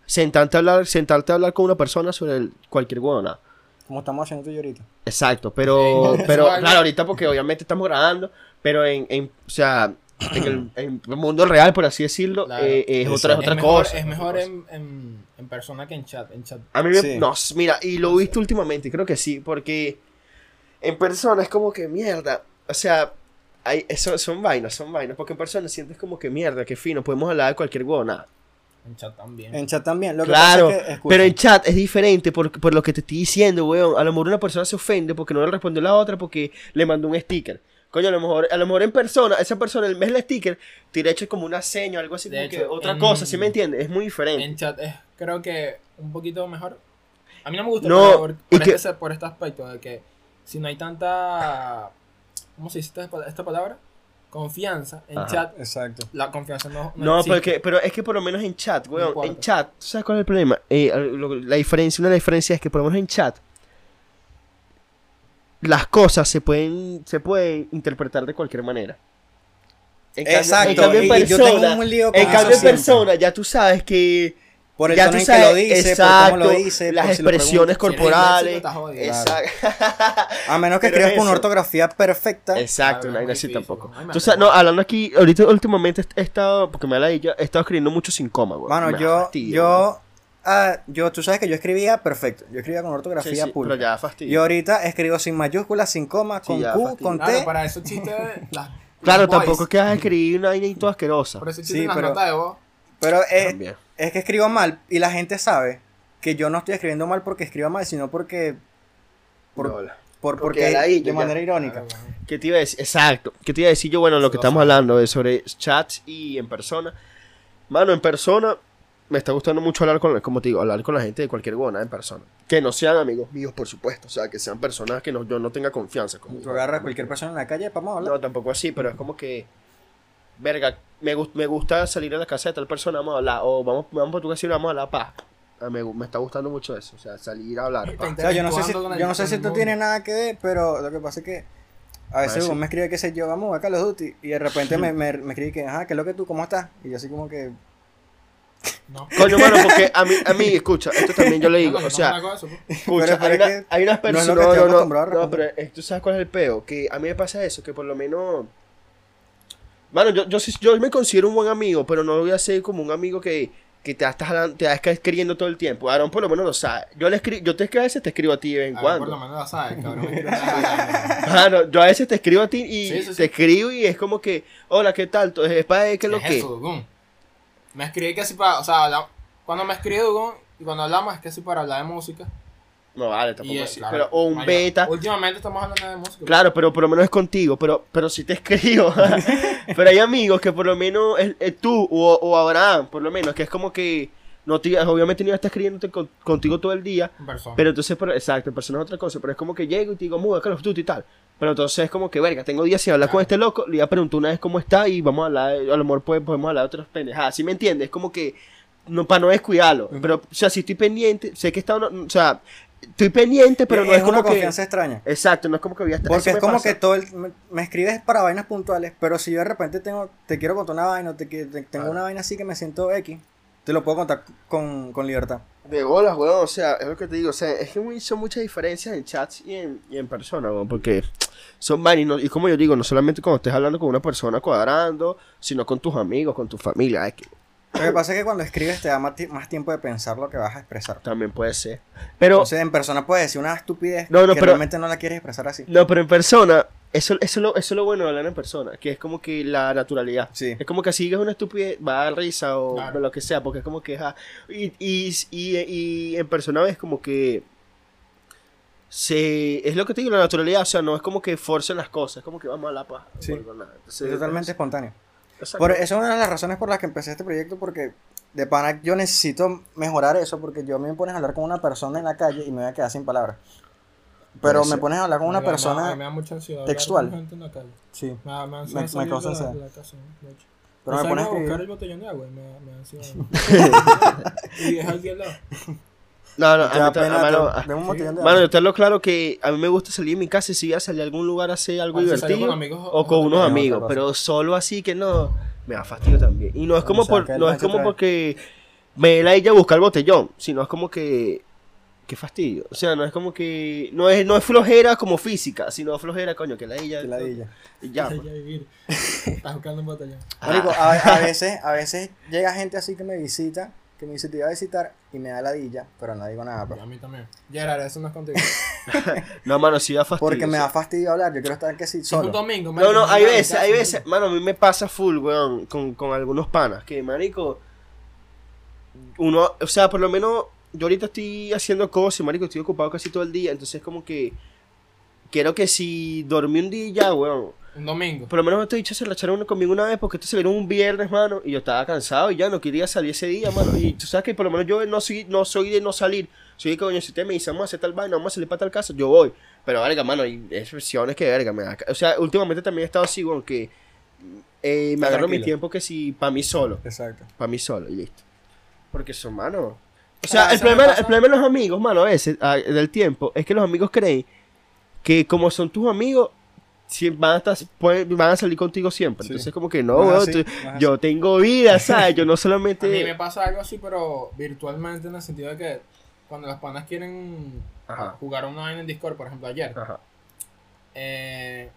sentarte a hablar, sentarte a hablar con una persona sobre el- cualquier huevona. Como estamos haciendo tú y yo ahorita. Exacto, pero, Sí. pero claro, ahorita porque obviamente estamos grabando, pero en, en o sea, en el, en el mundo real, por así decirlo, Claro. eh, es otra, es Exacto. otra es mejor, cosa. es mejor cosa. en, en, en persona que en chat. En chat. A mí me, Sí. no, mira, y lo he visto últimamente, creo que sí, porque en persona es como que mierda, o sea, hay, eso, son vainas, son vainas, porque en persona sientes como que mierda, que fino, podemos hablar de cualquier huevona. En chat también. En chat también. Lo que Claro, pasa es que, escucha, pero en chat es diferente por, por lo que te estoy diciendo, weón. A lo mejor una persona se ofende porque no le respondió la otra porque le mandó un sticker. Coño, a lo mejor, a lo mejor en persona, esa persona, en vez del sticker, te hubiera hecho como una seña o algo así, De como hecho, que otra en- cosa, ¿sí me entiendes? Es muy diferente. En chat es, creo que un poquito mejor. A mí no me gusta No, por, por que- este, por este aspecto de que si no hay tanta. ¿Cómo se dice esta, esta palabra? Confianza. En Ajá. chat, Exacto. la confianza no. No, existe. porque, pero es que por lo menos en chat, weón, en chat, ¿tú sabes cuál es el problema? Eh, lo- la diferencia, una de las diferencias es que por lo menos en chat las cosas se pueden, se pueden interpretar de cualquier manera. En cambio- Exacto, en cambio en yo tengo un lío con en cambio en persona ya tú sabes que Por el ya tono tú en sabes, que lo dice, por cómo lo dice, las expresiones. Si corporales. Exacto. A menos que escribas con una ortografía perfecta. Exacto, Claro, no hay así tampoco. Entonces, no, hablando aquí, ahorita últimamente he estado, porque me la he he estado escribiendo mucho sin coma, güey. Mano, Me yo, fastidia, yo, ah, yo, tú sabes que yo escribía perfecto. Yo escribía con ortografía Sí, sí, pura. pero ya fastidio. Y ahorita escribo sin mayúsculas, sin coma, Sí, con Q, fastidio. con Claro, T. para eso existe. las- Claro, tampoco es que vas a escribir una vaina y toda asquerosa. Por eso existen Sí, las pero- notas de voz. Pero es, También. Es que escribo mal y la gente sabe que yo no estoy escribiendo mal porque escribo mal, sino porque. Por, por, Porque porque era ahí, de ya. manera irónica. Claro, bueno. ¿Qué te iba a decir? Exacto. ¿Qué te iba a decir yo? Bueno, lo que estamos hablando es sobre chats y en persona. Mano, en persona me está gustando mucho hablar con, como te digo, hablar con la gente de cualquier gona en persona. Que no sean amigos míos, por supuesto. O sea, que sean personas que no, yo no tenga confianza con. Tú agarras a cualquier persona en la calle, vamos a hablar. No, tampoco así, pero es como que. Verga, me, gust- me gusta salir a la casa de tal persona, vamos a hablar. O vamos, vamos por tu casa y vamos a hablar, pa. Ah, Me, me está gustando mucho eso. O sea, salir a hablar. pa. O sea, yo no sé si, yo no sé si esto tiene nada que ver, pero lo que pasa es que a veces Ah, sí. Hugo me escribe que sé yo, vamos a Call of Duty, y de repente me, me, me escribe que, ajá, ¿qué es lo que tú, cómo estás? Y yo así como que, No. Coño, mano, porque a mí, a mí, escucha, esto también yo le digo. No, O sea, eso, pues. Escucha, hay, una- hay unas personas. No, no, no, no, pero tú sabes cuál es el peo. Que a mí me pasa eso, que por lo menos. Mano, yo, yo, sí- yo me considero un buen amigo, pero no lo voy a hacer como un amigo que, que te estás te estás escribiendo todo el tiempo. Aaron por lo menos lo sabe. Yo le escribo, yo te escribo a veces te escribo a ti de vez en A ver, por lo cuando. menos la sabes, cabrón. Mano, yo a veces te escribo a ti y Sí, sí, sí. te escribo y es como que, hola, ¿qué tal? Entonces, es para ver qué es lo ¿Qué que. eso? Me escribí así para. O sea, cuando me escribe Dugón y cuando hablamos es así para hablar de música. No, vale, tampoco así. claro, pero, o un beta. Últimamente estamos hablando de música. Claro, pero por lo menos es contigo, pero, pero sí te escribo. pero hay amigos que por lo menos es, es tú o, o Abraham, por lo menos, que es como que no te, obviamente no iba a estar escribiéndote con- contigo todo el día, persona. pero entonces, pero, exacto, en persona es otra cosa, pero es como que llego y te digo, muda, Call of Duty y tal. Pero entonces es como que, verga, tengo días sin hablar con este loco, le iba a preguntar una vez cómo está y vamos a hablar, a lo mejor podemos hablar de otras pendejadas, ¿sí me entiendes? Es como que, no, para no descuidarlo, pero, o sea, si estoy pendiente, sé que está, o sea, estoy pendiente, pero no es, es una como que... confianza extraña. Exacto, no es como que voy a estar... Porque es me como pasa. que todo el, me, me escribes para vainas puntuales, pero si yo de repente tengo, te quiero contar una vaina, o te, tengo una vaina así que me siento X, te lo puedo contar con, con libertad. De bolas, weón, o sea, es lo que te digo, o sea, es que son muchas diferencias en chats y en, y en persona, weón, porque son vainas, y, no- y como yo digo, no solamente cuando estés hablando con una persona cuadrando, sino con tus amigos, con tu familia, es que Lo que pasa es que cuando escribes te da más, ti- más tiempo de pensar lo que vas a expresar. también puede ser. Pero, Entonces en persona puedes decir una estupidez No, no, que pero- realmente no la quieres expresar así. no, pero en persona, eso, eso, es lo, eso es lo bueno de hablar en persona, que es como que la naturalidad. Sí. Es como que si digas una estupidez, va a dar risa o Claro. lo que sea, porque es como que, ajá, y, y, y, y en persona ves como que se, es lo que te digo, la naturalidad, o sea, no es como que forcen las cosas, es como que vamos a la paz. Sí. nada. Entonces, Es totalmente espontáneo. Por, eso es una de las razones por las que empecé este proyecto, porque de pana yo necesito mejorar eso, porque yo me pones a hablar con una persona en la calle y me voy a quedar sin palabras. Pero me pones a hablar con una Me da- persona, me da mucha ansiedad textual. con gente en la calle. sí, Me, da- me da Me- ansiedad me salir causa pero me pones a no, buscar escribir. el botellón de agua y me, da- me da ansiedad. y al lado. No, no, a mí pena, mano, te- a- mano, yo te hablo claro que a mí me gusta salir de mi casa y si voy a salir a algún lugar a hacer algo Ah, divertido con amigos, o con unos amigos, pero solo así que no, me da fastidio también. Y no es como O sea, por, no es como trae. porque me la ella buscar el botellón, sino es como que. Qué fastidio. O sea, no es como que. No es, no es flojera como física, sino flojera, coño, que la ella. Que ladilla. y ya. Pues. vivir. Estás buscando un botellón. Marico, a, a veces, a veces llega gente así que me visita, que me dice te iba a visitar y me da ladilla, pero no digo nada, pues. Y a mí también. Gerard, eso no es contigo. No, mano, sí da fastidio. Porque me da fastidio hablar, yo quiero estar que sí Es un solo. domingo, No, no, marico, hay veces, hay veces, mano, a mí me pasa full, weón, con, con algunos panas, que, marico, uno, o sea, por lo menos, yo ahorita estoy haciendo cosas, marico, estoy ocupado casi todo el día, entonces como que, quiero que si dormí un día ya, weón, Un domingo. por lo menos este dicho se la echaron conmigo una vez, porque esto se vieron un viernes, mano, y yo estaba cansado y ya no quería salir ese día, mano, y tú sabes que por lo menos yo no soy, no soy de no salir, soy de coño, si usted me dice, vamos a hacer tal vaina, vamos a salir para tal casa, yo voy, pero verga, mano, hay expresiones que verga, me da o sea, últimamente también he estado así, weón, que eh, me agarro mi tiempo que si para mí solo, Exacto. para mí solo, y listo. Porque son, mano. O sea, Ah, el problema, el problema de los amigos, mano, a veces, del tiempo, es que los amigos creen que como son tus amigos, van a, estar, pueden- van a salir contigo siempre. Sí. Entonces, como que no, No es weón, así, tú- yo tengo vida, ¿sabes? Yo no A mí me solamente. pasa algo así, pero virtualmente en el sentido de que cuando las panas quieren Ajá. jugar una vaina en Discord, por ejemplo, ayer, Ajá. eh,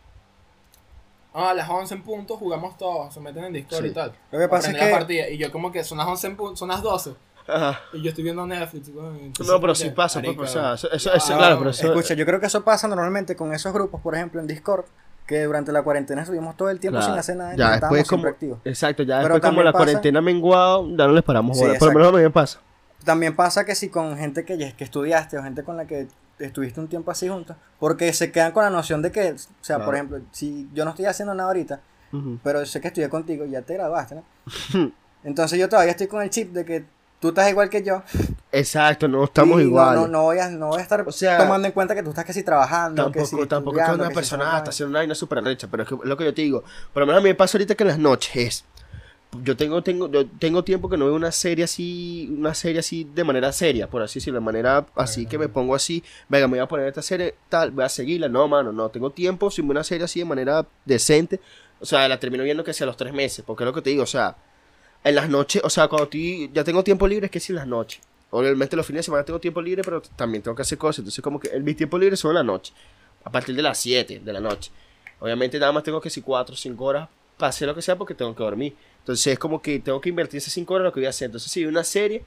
ah, a las 11 en punto jugamos todos, se meten en Discord Sí. y tal. Lo que pasa es Aprender la que partida, y yo como que son las 11 en punto, son las 12, Ajá. y yo estoy viendo Netflix. No, pero sí pasa, pues, o sea, eso, eso- ya, eso- claro, pero eso. Escucha, yo creo que eso pasa normalmente con esos grupos, por ejemplo, en Discord, que durante la cuarentena estuvimos todo el tiempo Claro. sin hacer nada, Ya estábamos después como, siempre activos. exacto, ya Pero después como la pasa- cuarentena ha menguado, ya no les paramos Sí. Por lo menos a mí me pasa. También pasa que si con gente que, ya- que estudiaste o gente con la que estuviste un tiempo así juntos, porque se quedan con la noción de que, o sea, Claro. por ejemplo, si yo no estoy haciendo nada ahorita, pero sé que estudié contigo y ya te graduaste, ¿no? Entonces yo todavía estoy con el chip de que tú estás igual que yo. Exacto, no estamos y no- igual. No, no, voy a, no voy a estar O sea, tomando en cuenta que tú estás casi trabajando. que si Tampoco, tampoco es que estudiando, una que si persona haciendo está haciendo una vaina súper recha, pero es que lo que yo te digo, por lo menos a mí me pasa ahorita que en las noches, yo tengo, tengo, yo tengo tiempo que no veo una serie así, una serie así de manera seria, por así decirlo, de manera así que me pongo así, venga, me voy a poner esta serie, tal, voy a seguirla, no, mano, no, tengo tiempo sin ver una serie así de manera decente, o sea, la termino viendo que sea los tres meses, porque es lo que te digo, o sea, en las noches, o sea, cuando estoy, ya tengo tiempo libre, es que sí en las noches. Obviamente los fines de semana tengo tiempo libre, pero también tengo que hacer cosas. Entonces, como que el, mis tiempos libres son en la noche. A partir de las 7 de la noche. Obviamente nada más tengo que si 4 o 5 horas para hacer lo que sea porque tengo que dormir. Entonces es como que tengo que invertir esas 5 horas en lo que voy a hacer. Entonces si veo una serie,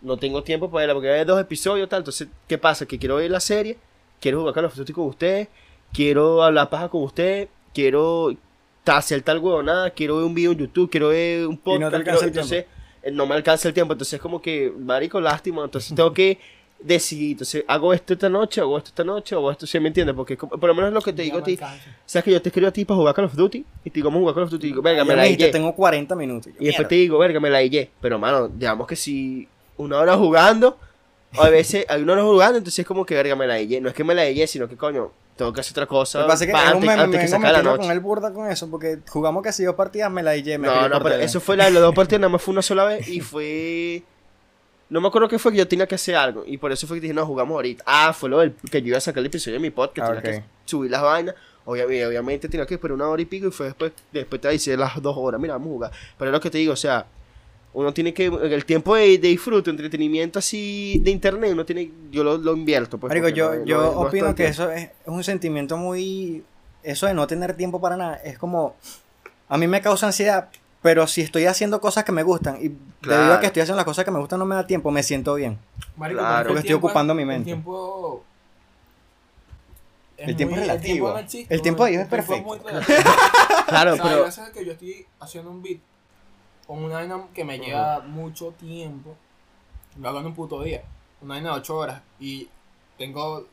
no tengo tiempo para verla porque hay dos episodios tal. Entonces, ¿qué pasa? Que quiero ver la serie, quiero jugar of Duty con ustedes, quiero hablar paja con ustedes, quiero hacer tal huevonada, quiero ver un video en YouTube, quiero ver un podcast. no te quiero- alcanza el entonces, eh, no me alcanza el tiempo. Entonces es como que, marico, lástima. Entonces tengo que decidir. Entonces, hago esto esta noche, hago esto esta noche, hago esto, ¿sí me entiendes? Porque como- por lo menos lo que te Ya digo a ti. alcanza. ¿Sabes que yo te escribo a ti para jugar Call of Duty? Y te digo, vamos a jugar Call of Duty. Y digo, venga, me la guillé. tengo 40 minutos. Yo, Y después mierda. te digo, verga, me la guillé. Pero, mano, digamos que si una hora jugando, o a veces hay una hora jugando, entonces es como que, verga, me la guillé. No es que me la guillé, sino que, coño, tengo que hacer otra cosa. Lo que pasa es que antes, meme, antes me que vengo la noche. con el burda con eso, porque jugamos casi dos partidas, me la dije, me No, no, pero eso fue la de las dos partidas, nada más fue una sola vez y fue... No me acuerdo qué fue que yo tenía que hacer algo y por eso fue que dije, no, jugamos ahorita. Ah, fue lo del que yo iba a sacar el episodio de mi podcast, Ah, tenía ok. que subir las vainas. Obviamente, obviamente tenía que esperar una hora y pico y fue después, después te hice las dos horas, mira, vamos a jugar. Pero es lo que te digo, o sea, uno tiene que, el tiempo de, de disfrute, entretenimiento así de internet, uno tiene, yo lo, lo invierto. Pues, Marico, yo, no- yo no es- no es todo opino el que eso es, es un sentimiento muy... Eso de no tener tiempo para nada, es como... A mí me causa ansiedad, pero si estoy haciendo cosas que me gustan y debido a que estoy haciendo las cosas que me gustan no me da tiempo, me siento bien. Marico, Claro. es Porque el estoy tiempo- ocupando mi El mente. tiempo. El tiempo muy- es relativo. no existe, El tiempo de Dios el es perfecto. Claro, O sea, hay pero... veces que yo estoy haciendo un beat con una vaina que me lleva mucho tiempo. Lo hago en un puto día. Una vaina de 8 horas. Y tengo.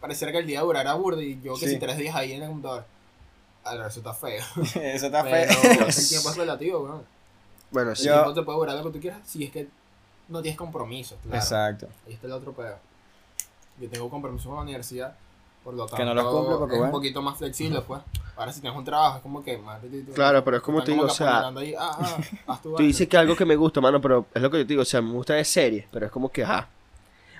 Pareciera que el día durará burda y yo que Sí. si tres días ahí en el computador. A ver, eso está feo. eso está Pero feo. el tiempo es relativo, weón. Bueno, El sí. Yo- tiempo te puede durar lo que tú quieras si es que no tienes compromisos, claro. Exacto. Ahí está el otro pedo. Yo tengo compromiso con la universidad, por lo tanto Que no los cumple porque, es bueno. un poquito más flexible, pues. Ahora si tienes un trabajo es como que más... Claro, pero es como te digo, o sea, ahí, ah, ah, Tú dices que algo que me gusta, mano, pero es lo que yo te digo, o sea, me gusta de series, pero es como que, ajá.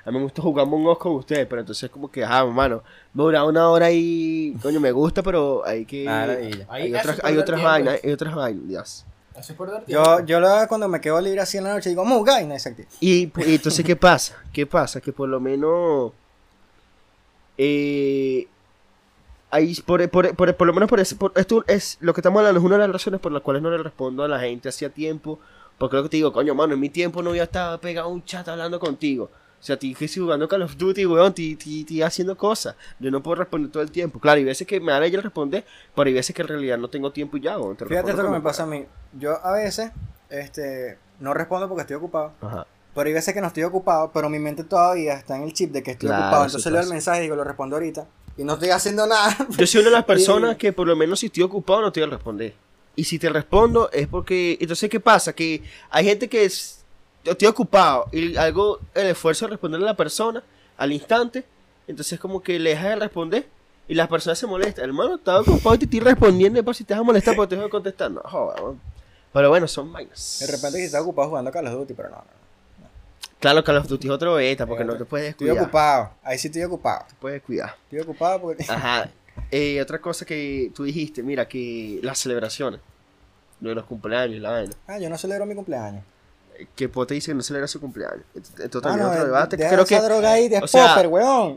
A mí me gusta jugar Among Us con ustedes, pero entonces es como que, ajá, mano, me dura una hora y, coño, me gusta, pero hay que... Ah, hay otras, es hay perder otras tiempo. vainas, hay otras vainas, Dios. Eso es. Yo, yo lo hago cuando me quedo libre así en la noche y digo, Muga, y no se activa. Y, y entonces, ¿qué pasa? ¿Qué pasa? Que por lo menos. Eh, ahí, por, por, por, por lo menos por, ese, por esto es lo que estamos hablando, es una de las razones por las cuales no le respondo a la gente hacía tiempo. Porque lo que te digo, coño, mano, en mi tiempo no voy a estar pegado a un chat hablando contigo. O sea, que estoy jugando Call of Duty, weón, ti, ti, ti haciendo cosas. Yo no puedo responder todo el tiempo. Claro, hay veces que me da ella responder, pero hay veces que en realidad no tengo tiempo y ya, weón. te Fíjate esto que me pasa a mí. Yo a veces, este, no respondo porque estoy ocupado. Ajá. Pero hay veces que no estoy ocupado, pero mi mente todavía está en el chip de que estoy Claro, ocupado. Entonces leo el mensaje y digo, lo respondo ahorita. Y no estoy haciendo nada. Yo soy una de las personas que por lo menos si estoy ocupado no te voy a responder. Y si te respondo es porque... Entonces, ¿qué pasa? Que hay gente que es... yo Estoy ocupado y algo, el esfuerzo de responderle a la persona al instante, entonces como que le dejas de responder y la persona se molesta. Hermano, estaba ocupado y te estoy respondiendo y por si te vas a molestar porque te dejo de contestar. No, joder. Pero bueno, son vainas. De repente que está ocupado jugando Call of Duty, pero no, no. No. Claro, Call of Duty es otro beta porque no te puedes Estoy descuidar. ocupado. Ahí sí estoy ocupado. Te puedes cuidar. Estoy ocupado porque... Ajá. Eh, otra cosa que tú dijiste, mira, que las celebraciones, lo de los cumpleaños, la vaina. Ah, yo no celebro mi cumpleaños. Que Pote dice que no celebra su cumpleaños. Ah, también no, es otro debate. deja Creo esa que. droga ahí de o sea- popper, weón.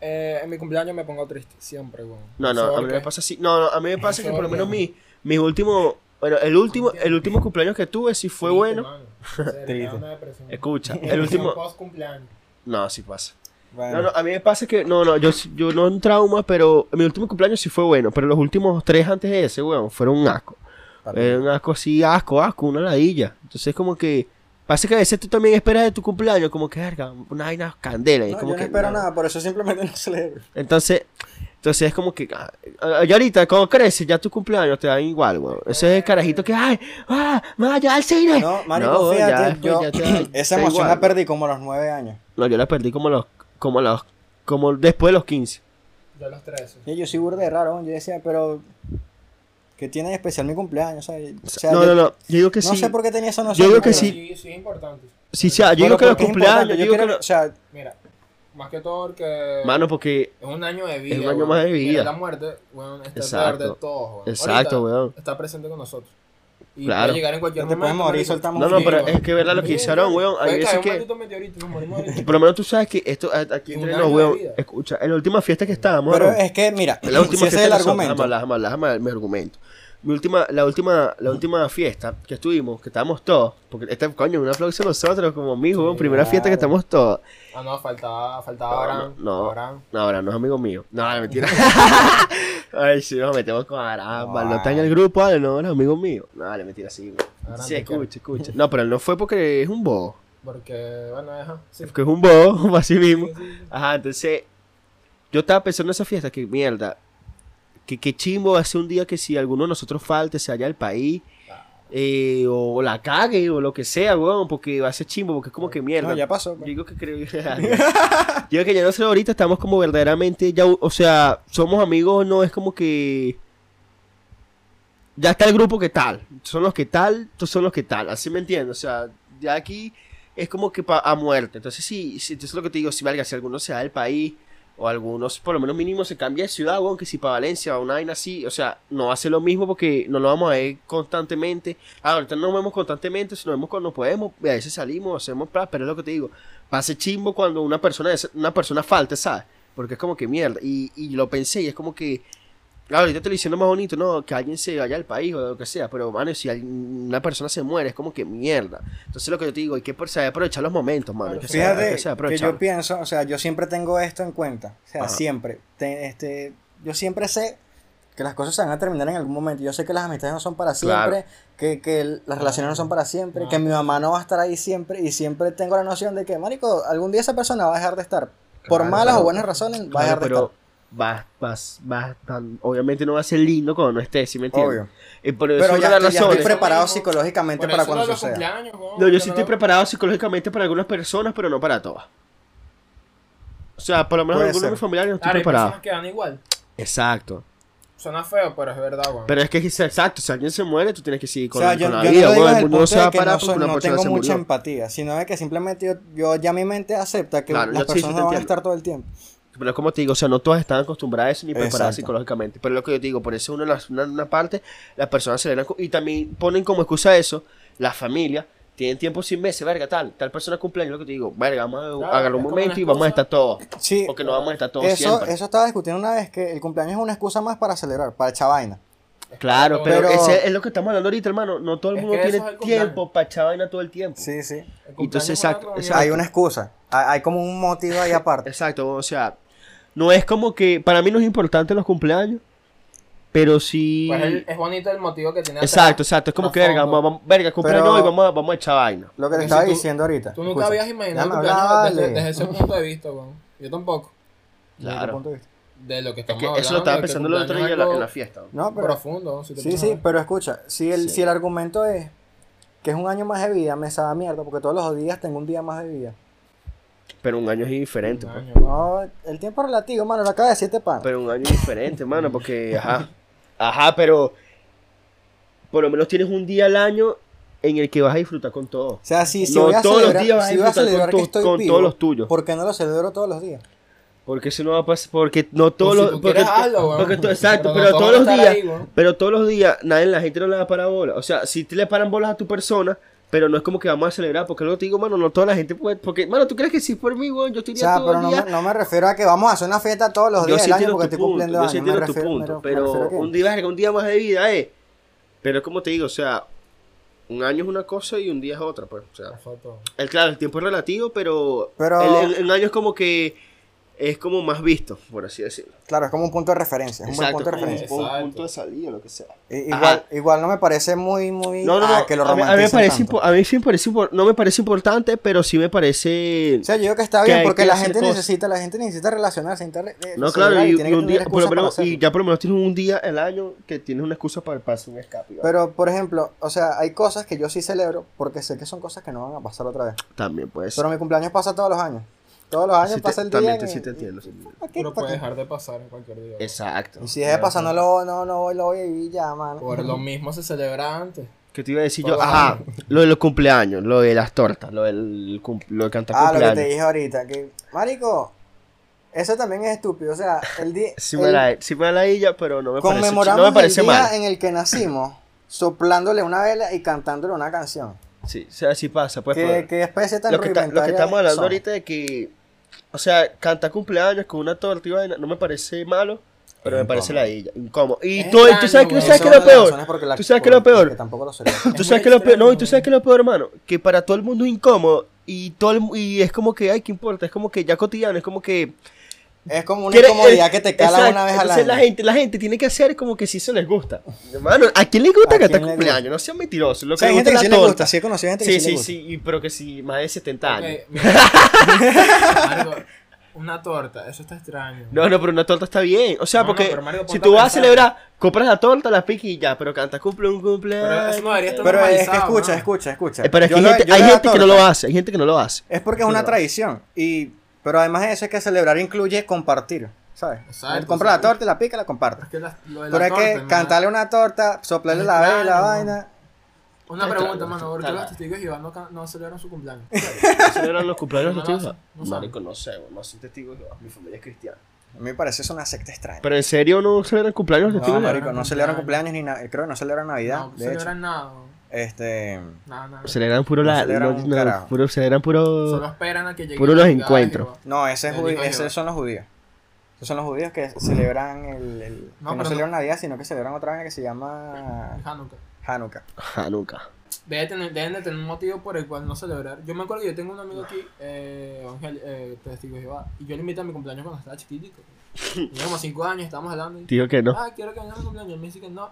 Eh, en mi cumpleaños me pongo triste, siempre, weón. No, no, a mí qué. me pasa así. No, no, a mí me pasa que por lo menos mi, mi último. Bueno, el último, el último cumpleaños que tuve sí fue bueno. Triste. Escucha, el último. post cumpleaños. No, sí pasa. Bueno, No, no, a mí me pasa que. No, no, yo, yo no un trauma, pero mi último cumpleaños sí fue bueno. Pero los últimos tres antes de ese, weón, fueron un asco. Era un asco así, asco, asco, una ladilla. Entonces, como que. Pasa que a veces tú también esperas de tu cumpleaños, como que, verga, una vaina candela. Y No, como yo no que, espero no. nada, por eso simplemente no celebro. Entonces, entonces es como que. ah, ah, Y ahorita, cuando creces, ya tu cumpleaños te da igual, weón. Ese es el carajito que, ay, ah, vaya al cine. No, marico, No, ya fíjate, después yo ya te esa emoción igual, la perdí como a los nueve años. No, yo la perdí como a los. Como a los. Como después de los 15. Yo a los 13. Y yo soy burde de raro, yo decía, pero ¿qué tiene de especial mi cumpleaños? O sea, o sea, no, yo- no, no. Yo digo que no sí. sé por qué tenía esa noción. Yo digo que sí. Sí, sí, es importante. Sí, sí, ah, yo digo que los cumpleaños. Yo digo que O sea, Mira, más que todo porque Mano, porque. es un año de vida. Es un año weón. más de vida. Mira, la muerte, weón, está Exacto. de todos, weón. Exacto, Ahorita weón. Está presente con nosotros. Y Claro. puede llegar en cualquier No te momento. morir, soltamos No, no, pero weón. es que verdad lo que hicieron, weón. Hay veces que. Por lo menos tú sabes que esto. Aquí entre nos, weón. Escucha, en la última fiesta que estábamos. pero weón, es que, mira, la última si ese fiesta es el argumento. Déjame déjame mi argumento. Mi última, la última, la última fiesta que estuvimos, que estábamos todos, porque este coño, un aplauso a nosotros como amigos, primera fiesta que estamos todos. Ah, no, faltaba, faltaba Abraham. no, no. Abraham. No, ahora no es amigo mío. No, mentira. Ay, sí, nos metemos con Aramba. No está en el grupo, Ale, no, no es amigo mío. No, vale, mentira, sí, güey. Abraham Sí, escucha, escucha. No, pero él no fue porque es un bobo. Porque, bueno, deja. Sí. Es un bobo, así mismo. Sí, sí, sí. Ajá, entonces. Yo estaba pensando en esa fiesta, que mierda. Que, que chimbo hace un día que si alguno de nosotros falte, se haya al país. Eh, o la cague, o lo que sea, weón. Porque va a ser chimbo, porque es como que mierda. No, ya pasó. Pues. digo que creo. Digo que ya no sé, ahorita estamos como verdaderamente. Ya, o sea, somos amigos, no es como que. Ya está el grupo que tal. Son los que tal, tú son los que tal. Así me entiendes. O sea, ya aquí es como que pa- a muerte. Entonces, sí, sí, eso es lo que te digo. Si valga, si alguno se va del país, o algunos, por lo menos mínimo, se cambia de ciudad, weón, que si para Valencia una vaina así. O sea, no hace lo mismo porque no lo vamos a ver constantemente. Ah, ahorita no nos vemos constantemente, si nos vemos cuando podemos. A veces salimos, hacemos plan, pero es lo que te digo. Pase chimbo cuando una persona, una persona falte, ¿sabes? Porque es como que mierda. Y, y lo pensé y es como que. Claro, ahorita te lo diciendo más bonito, no, que alguien se vaya al país o lo que sea, pero, mano, si una persona se muere, es como que mierda. Entonces, lo que yo te digo, hay que saber aprovechar los momentos, mano. que Fíjate que saber que yo pienso, o sea, yo siempre tengo esto en cuenta. O sea, Ajá. siempre. Te- este, yo siempre sé que las cosas se van a terminar en algún momento. Yo sé que las amistades no son para Claro. siempre, que, que las relaciones no son para siempre, que mi mamá no va a estar ahí siempre. Y siempre tengo la noción de que, marico, algún día esa persona va a dejar de estar. Por malas o buenas razones, va a dejar de pero estar. Vas, vas, vas, tan- obviamente no va a ser lindo cuando no estés, ¿sí me entiendes? Obvio. Y por eso Pero ya, ya estoy preparado psicológicamente Por para cuando suceda. No, yo sí no estoy lo- preparado psicológicamente para algunas personas, pero no para todas. O sea, por lo menos algunos de mis familiares no estoy Claro, hay preparado. personas que dan igual. Exacto. Suena feo, pero es verdad. Pero es que es exacto, si alguien se muere, tú tienes que seguir O con, sea, con yo, la yo vida, no digo el mundo se va de a parar no, porque soy- una no persona tengo se mucha murió. empatía, sino de que simplemente yo, yo ya mi mente acepta que Claro, las sí, sí personas no van a estar todo el tiempo. Pero es como te digo, o sea, no todas están acostumbradas a eso ni preparadas Exacto. psicológicamente. Pero es lo que yo te digo, por eso una, una, una parte, las personas celebran co- y también ponen como excusa eso, la familia, tienen tiempo sin meses, verga, tal, tal persona cumpleaños, lo que te digo, verga, vamos a Claro, agarrar un momento y vamos a estar todos. Sí, Porque no vamos a estar todos eso, siempre. eso estaba discutiendo una vez que el cumpleaños es una excusa más para celebrar, para echar vaina. Claro, pero, Pero- ese es lo que estamos hablando ahorita, hermano. No todo el Es mundo que tiene es el cumpleaños. tiempo para echar vaina todo el tiempo. Sí, sí. Entonces, exacto. Hay una excusa. Hay, como un motivo ahí aparte. Exacto, o sea, no es como que, para mí no es importante los cumpleaños, pero sí... Pues el- es bonito el motivo que tiene. Exacto, exacto, es como que, verga, vamos, verga, cumpleaños Pero- hoy, vamos a, vamos a echar vaina. Lo que te estaba si tú- diciendo ahorita. Tú nunca Escucha, habías imaginado cumpleaños desde, vale. desde ese punto de vista, weón. Yo tampoco. ¿Desde qué Claro. punto de vista? De lo que Es estamos que hablando. eso lo estaba pensando el otro día en es la, algo en la fiesta. No, pero... Profundo, si te Sí, sí, pero escucha, si el, Sí. si el argumento es que es un año más de vida, me sabe mierda, porque todos los días tengo un día más de vida. Pero un año es diferente, Un pues. año. No, el tiempo es relativo, mano, lo acaba de decir este pan. Pero un año es diferente, mano, porque, ajá. Ajá, pero por lo menos tienes un día al año en el que vas a disfrutar con todo. O sea, si, si No voy a todos los celebrar, días vas a voy a disfrutar con celebrar que tu- estoy con vivo, todos los tuyos. ¿por qué no lo celebro todos los días? Porque eso no va a pasar, porque no todos si los... porque, hazlo, weón. porque tú- exacto, Pero no todos los a días, ahí, pero todos los días, nadie, la gente no le va a parar bola. O sea, si te le paran bolas a tu persona, pero no es como que vamos a celebrar, porque luego te digo, mano, no toda la gente puede, porque, mano, ¿tú crees que si por mí, weón, yo O estaría sea, todo pero el no día... me, no me refiero a que vamos a hacer una fiesta todos los Yo días sí del año porque estoy punto, cumpliendo yo años. sí me tu refiero, punto, me- pero un día, un día más de vida, eh. Pero como te digo, o sea, un año es una cosa y un día es otra, pues, o sea, el, claro, el tiempo es relativo, pero, Pero- el, el- el año es como que es como más visto, por así decirlo. Claro, es como un punto de referencia, es un buen punto de referencia. un Exacto. punto de salida, lo que sea. Igual, igual no me parece muy, muy... No, no, ah, no, que lo a, mí, a mí me parece a mí sí me parece no me parece importante, pero sí me parece O sea, yo digo que está bien porque que la gente cosas. necesita, la gente necesita relacionarse, necesita, No, claro, y, un día, por lo menos, y ya por lo menos tienes un día el año que tienes una excusa para, para hacer un escape. ¿vale? Pero, por ejemplo, o sea, hay cosas que yo sí celebro porque sé que son cosas que no van a pasar otra vez. También puede ser. Pero mi cumpleaños pasa todos los años. Todos los años te- pasa el día. también en- te, sí te entiendo. Pero ¿Para puede dejar de pasar en cualquier día. Exacto. Y si deja de pasar, no lo, no, no voy, lo voy a vivir ya, mano. Por lo mismo se celebra antes. ¿Qué te iba a decir yo? Ajá, lo de los cumpleaños, lo de las tortas, lo, del, cum- lo de cantar Ah, lo que cumpleaños. te dije ahorita, que, marico, eso también es estúpido, o sea, el día... Sí me, la, sí me la ella, pero no me parece, no me parece el día mal. en el que nacimos, soplándole una vela y cantándole una canción. Sí, o sea, sí pasa. Pues, ¿Qué, qué especie tan lo, que ta- lo que estamos hablando son? ahorita de que, o sea, cantar cumpleaños con una torta y vaina, no me parece malo, pero me parece la ella, incómodo. Y tú, tú sabes que sabes que lo peor. ¿Tú sabes es lo peor? tampoco lo. Tú Es sabes que lo peor, no, y tú sabes que lo peor, hermano, que para todo el mundo es incómodo y todo el mu- y es como que, ay, ¿qué importa? Es como que ya cotidiano, es como que Es como una incomodidad eh, que te cala exacto, una vez al entonces año. la gente, la gente tiene que hacer como que si eso les gusta. Hermano, ¿a quién le gusta ¿A cantar cumpleaños? gusta? No sean mentirosos. Lo O que hay gente que sí le gusta, sí he conocido gente que Sí, sí, le sí, gusta. sí, pero que si más de 70 años. Una torta, eso está extraño. No, no, pero una torta está bien. O sea, No, porque si tú vas a celebrar, compras la torta, la piques y ya, pero cantas cumple un cumpleaños. Pero eso no debería estar Pero es que escucha, ¿no? escucha, escucha. Eh, pero es que hay lo- gente, hay que no lo hace, hay gente que no lo hace. Es porque es Sí, una tradición. Y, pero además de eso es que celebrar incluye compartir, ¿sabes? Exacto, Compra la torta y la pica y la comparte. es que la- lo de la Pero es que cantarle una torta, soplarle la vela, la vaina. Una pregunta, mano. ¿Por qué los testigos de Jehová no, no celebran su cumpleaños? ¿No celebran los cumpleaños de hacen, no. Marico, no sé, no soy testigo de Jehová, mi familia es cristiana. A mí me parece eso una secta extraña. Pero en serio no celebran cumpleaños de No, marico, no celebran cumpleaños ni nada. Creo que no celebran Navidad, No, de hecho. celebran nada. Este. Nada, nada. Celebran puro No la, celebran no, no, puro, celebran puro. Solo esperan a que llegue Puro los encuentros. No, ese esos son los judíos. Esos son los judíos que celebran el. el- No, que no celebran Navidad, sino que celebran otra vaina que se llama Hanukkah. Hanukkah. Hanukkah. Debe tener- deben de tener un motivo por el cual no celebrar. Yo me acuerdo que yo tengo un amigo aquí, eh, Ángel, eh, testigo de Jehová, y yo le invité a mi cumpleaños cuando estaba chiquitico. Tenía como 5 años, estábamos hablando. Y, Digo que no. ah, quiero que vengas a mi cumpleaños. Y me dice que no.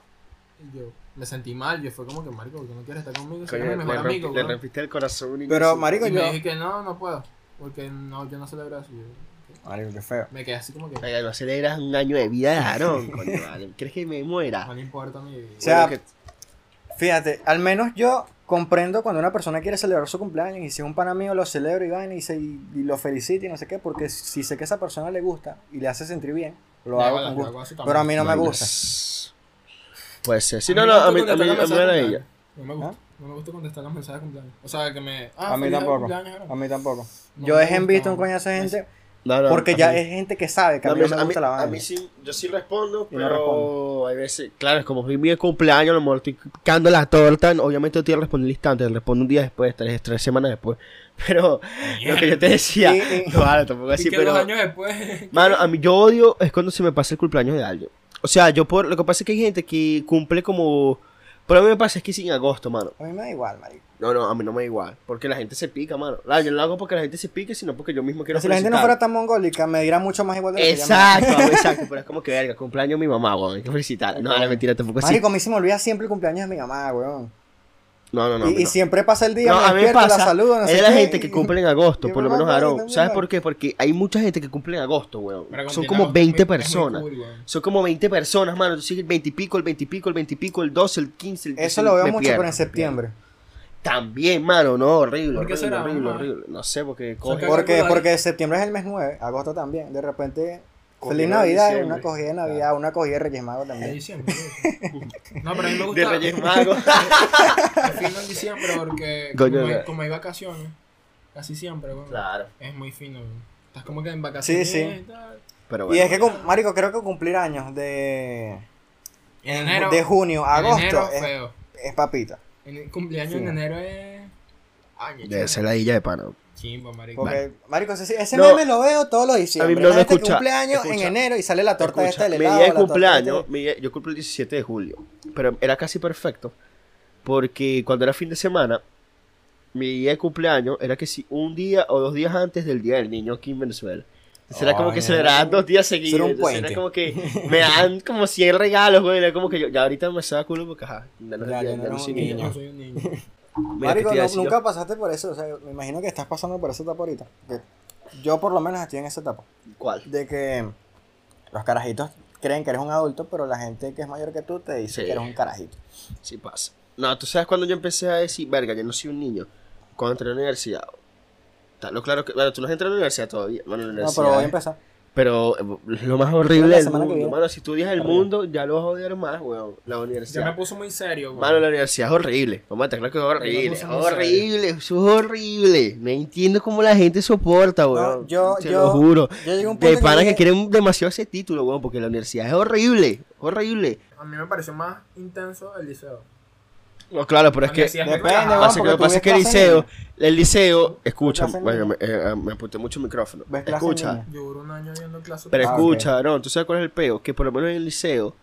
Y yo me sentí mal. Yo fue como que, marico, porque no quieres estar conmigo. Soy mi le, mejor amigo. le rompiste el corazón. niño Pero, así. marico, Y yo. me dije que no, no puedo. Porque no, yo no celebro eso. Y yo- Marico, qué feo. me quedé así como que, Oiga, no celebras un año de vida de Aarón, coño, vale. ¿Crees que me muera? no le importa mi vida. O sea, Bueno, Fíjate, al menos yo comprendo cuando una persona quiere celebrar su cumpleaños y si es un pana mío lo celebro y vaina y, se, y, y lo felicito y no sé qué, porque si sé que a esa persona le gusta y le hace sentir bien, lo hago con gusto. Pero a mí no me gusta. Puede ser. Sí, A no, no, a mí, a mí, a a ella. No me gusta. ¿Ah? No me gusta contestar los mensajes de cumpleaños. O sea, que me. Ah, A mí tampoco. A mí tampoco. No yo he gusta, visto un no. coñazo de gente No, no, Porque a ya mí- es gente que sabe que a mí no me a la a mí sí, yo sí respondo, pero respondo. hay veces, claro, es como es mi cumpleaños, a lo mejor estoy picando la torta, obviamente no te voy a responder al instante, te respondo un día después, tres, tres semanas después, pero lo que yo te decía, Y- y- no, vale, tampoco y así, pero, dos años después. mano, a mí yo odio es cuando se me pasa el cumpleaños de alguien, o sea, yo por, lo que pasa es que hay gente que cumple como, pero a mí me pasa es que es en agosto, mano, A mí me da igual, marico. no, no, a mí no me da igual, porque la gente se pica, mano, Claro, yo no lo hago porque la gente se pique, sino porque yo mismo quiero si la gente no fuera tan mongólica, me dirá mucho más igual de lo que ya me- Exacto, exacto, pero es como que verga, cumpleaños de mi mamá, weón, hay que felicitar. No, la mentira, tampoco así. Marico, a mí se me olvida siempre el cumpleaños de mi mamá, weón. No, no, no. y, y no. siempre pasa el día, No, me a mí me pasa. la saludo, no es de la qué, gente que cumple en agosto, por lo me menos Aarón. ¿Sabes por qué? Porque hay mucha gente que cumple en agosto, weón. Son como algo 20 es muy- es muy personas. cool. Son como 20 personas, mano. Tú sigues el 20 y pico, el 20 y pico, el 20 y pico, el 12, el 15, el Eso 16, lo veo mucho, pierdo, pero en septiembre. También, mano, no, horrible, ¿Por qué horrible, será, horrible, horrible. No sé, porque coge... que- Porque, porque septiembre es el mes 9, agosto también. De repente, feliz Navidad, una cogida de Navidad, una cogida de Reyes Magos De también. diciembre. No, pero a mí me gusta. De Reyes Magos. Fino en diciembre porque como, hay, ya. como hay vacaciones, casi siempre, weón. claro, Es muy fino. Estás como que en vacaciones Sí, sí. y tal. pero Y bueno. es que, cum- Marico, creo que cumplir años de, En enero. de junio a agosto enero, es, feo. es papita. En el cumpleaños Sí. en enero es. Año, Debe ser la isla de pana. Chimbo, marico. Porque, Marico, ese, ese No. meme lo veo todos los diciembre. A mí no, no, escucha, cumpleaños en escucha. enero y sale la torta Escucha, esta del mi helado. día de cumpleaños, este- mi día- yo cumplo el 17 de julio, pero era casi perfecto, porque cuando era fin de semana, mi día de cumpleaños era que si un día o dos días antes del Día del Niño aquí en Venezuela. Era como que celebraban dos días seguidos. un entonces puente. era como que me dan como 100 regalos, güey. Era como que yo, ya ahorita me saca culo porque, ajá, ya no, Ya, ya- ya no no eres soy un niño. Yo no soy un niño. Mira, ¿qué Marico, no- yo? nunca pasaste por eso. O sea, me imagino que estás pasando por esa etapa ahorita. Que yo, por lo menos, estoy en esa etapa. ¿Cuál? De que los carajitos creen que eres un adulto, pero la gente que es mayor que tú te dice Sí. que eres un carajito. Sí pasa. No, tú sabes cuando yo empecé a decir, verga, yo no soy un niño. Cuando entré a la universidad. Está lo claro que, bueno, tú no has entrado a la universidad todavía. Bueno, la No, universidad pero voy a empezar. Pero eh, lo más horrible del que mundo, mano, si estudias el Arriba. mundo, ya lo vas a odiar más, weón. La universidad. me puso muy serio, weón. Mano, la universidad es horrible. Vamos a claro que es horrible. muy horrible, eso es horrible. No entiendo cómo la gente soporta, weón. No, yo- Te yo- lo juro. Yo llegué a un punto De panas que dije, quieren demasiado ese título, weón, porque la universidad es horrible. Horrible. A mí me pareció más intenso el liceo. No, claro, pero es que. depende, Pasa que lo es que el liceo, el liceo, escucha, bueno, me, eh, me apunté mucho el micrófono. ¿Ves clase en Escucha? Yo duré un año viendo clases. pero Ah, escucha, no, tú sabes cuál es el peo, que por lo menos en el liceo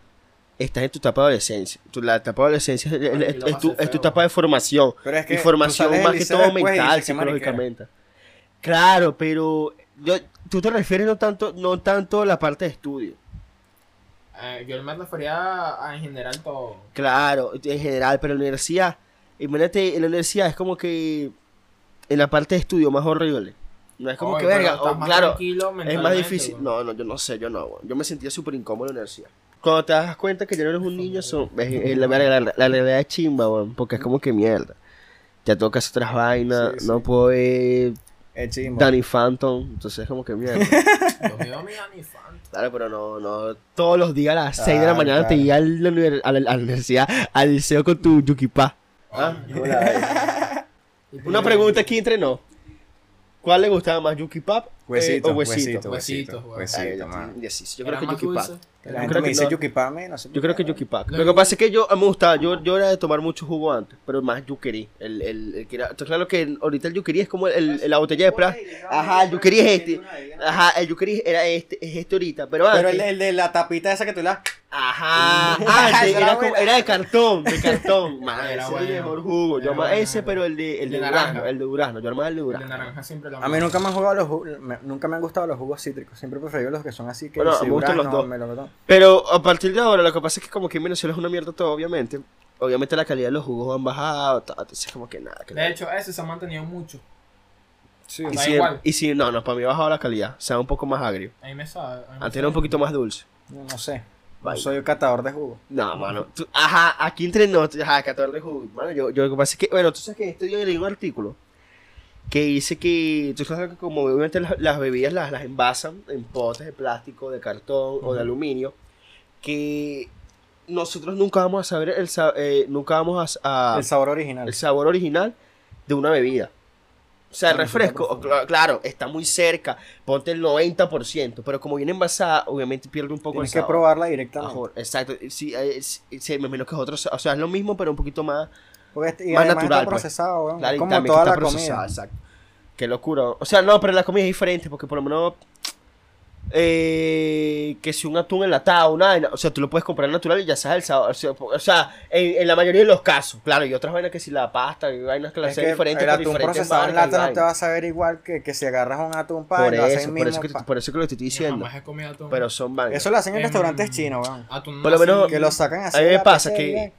estás en tu etapa de adolescencia. Tu, la etapa de adolescencia es, es- tu, es tu etapa de formación. Pero es que y formación más que todo mental, psicológicamente. Claro, pero yo, tú te refieres no tanto, no tanto a la parte de estudio. Eh, yo me refería a, en general todo. Claro, en general, pero en la universidad, imagínate, en la universidad es como que en la parte de estudio más horrible. No es como Oye, que verga, estás o- más claro, es más difícil. No, no, yo no sé, yo no, weón. Yo me sentía súper incómodo en la universidad. Cuando te das cuenta que ya no eres un niño, son, es- es la, la, la- la realidad es chimba, weón, porque es como que mierda. Ya hacer otras vainas, Sí, sí. no puedo ver Es. Danny Phantom, entonces es como que mierda. Yo mi Danny Phantom. Claro, pero no, no, todos los días a las 6 de la Claro, mañana te iba a la, univers- a la- a la universidad, al liceo con tu yukipa. Ah, Una pregunta aquí entre no. ¿Cuál le gustaba más, Yuki Pap Huesito, eh, o huesito? huesito, Huesito, huesito, huesito, yo, man. yo yo creo que Yuki Pap. dulce. La Yo gente creo me que dice no. yukipame, no sé Yo creo que Yuki Pac. Lo que pasa es que yo, a mí me gustaba, yo, yo era de tomar mucho jugo antes, pero más yuquerí. El, el, el que era, entonces, claro que ahorita el yuquerí es como el, el- la botella de plástico. Ajá, el yuquerí es este. Ajá, el yuquerí era este, es este ahorita, pero antes. Pero el, el de la tapita esa que tú la... Ajá, Esa antes era era, como- buena. era de cartón, de cartón. Man, Era ese era el bueno. mejor jugo. Yo amaba bueno. ese, pero el de, el de, de durazno, naranja. el de durazno. Yo armaba el de El de durazno. naranja siempre lo A mí nunca me han jugado los jugos, me- nunca me han gustado los jugos cítricos. Siempre he preferido los que son así que Bueno, si me gustan los durazno, dos. Pero a partir de ahora, lo que pasa es que como que en Venezuela es una mierda todo, obviamente. Obviamente la calidad de los jugos han bajado, entonces como que nada. Que De hecho, ese se ha mantenido mucho. Sí, y si, igual. y si, no, no, para mí ha bajado la calidad, o sea, un poco más agrio. A mí me sabe. a mí me Antes sabe. era un poquito más dulce. no, no sé. No soy catador de jugo. No, mano. tú- ajá, aquí entre nosotros, ajá, 14 de jugo. Mano, yo, yo lo que pasa es que, bueno, tú sabes que este día leí un artículo que dice que, tú sabes que como obviamente las, las bebidas las, las envasan en potes de plástico, de cartón o de aluminio, que nosotros nunca vamos a saber el, eh, nunca vamos a, a- El sabor original. el sabor original de una bebida. O sea, el está refresco, claro, está muy cerca, ponte el 90%, pero como viene envasada, obviamente pierde un poco Tienes el que sabor. probarla directamente. Ajá, exacto, sí, eh, sí, sí, me imagino que es otro, o sea, es lo mismo, pero un poquito más, este- y más natural, está pues. procesado, weón. claro, como toda que la está procesada, comida. exacto. Qué locura. O sea, no, pero la comida es diferente, porque por lo menos, eh, que si un atún enlatado, una vaina, o sea, tú lo puedes comprar natural y ya sabes el sabor, o sea, po- o sea, en, en la mayoría de los casos, claro, y otras vainas que si la pasta, y vainas que la hacen que diferentes, el atún procesado en lata no te va a saber igual que, que si agarras un atún para Por lo eso, por eso, que, pa. por eso que lo te estoy diciendo. jamás he comido atún. Pero son vainas. Eso lo hacen en Em, restaurantes chinos, weón. Atún Por lo menos- Que lo sacan así. A mí me pasa que-.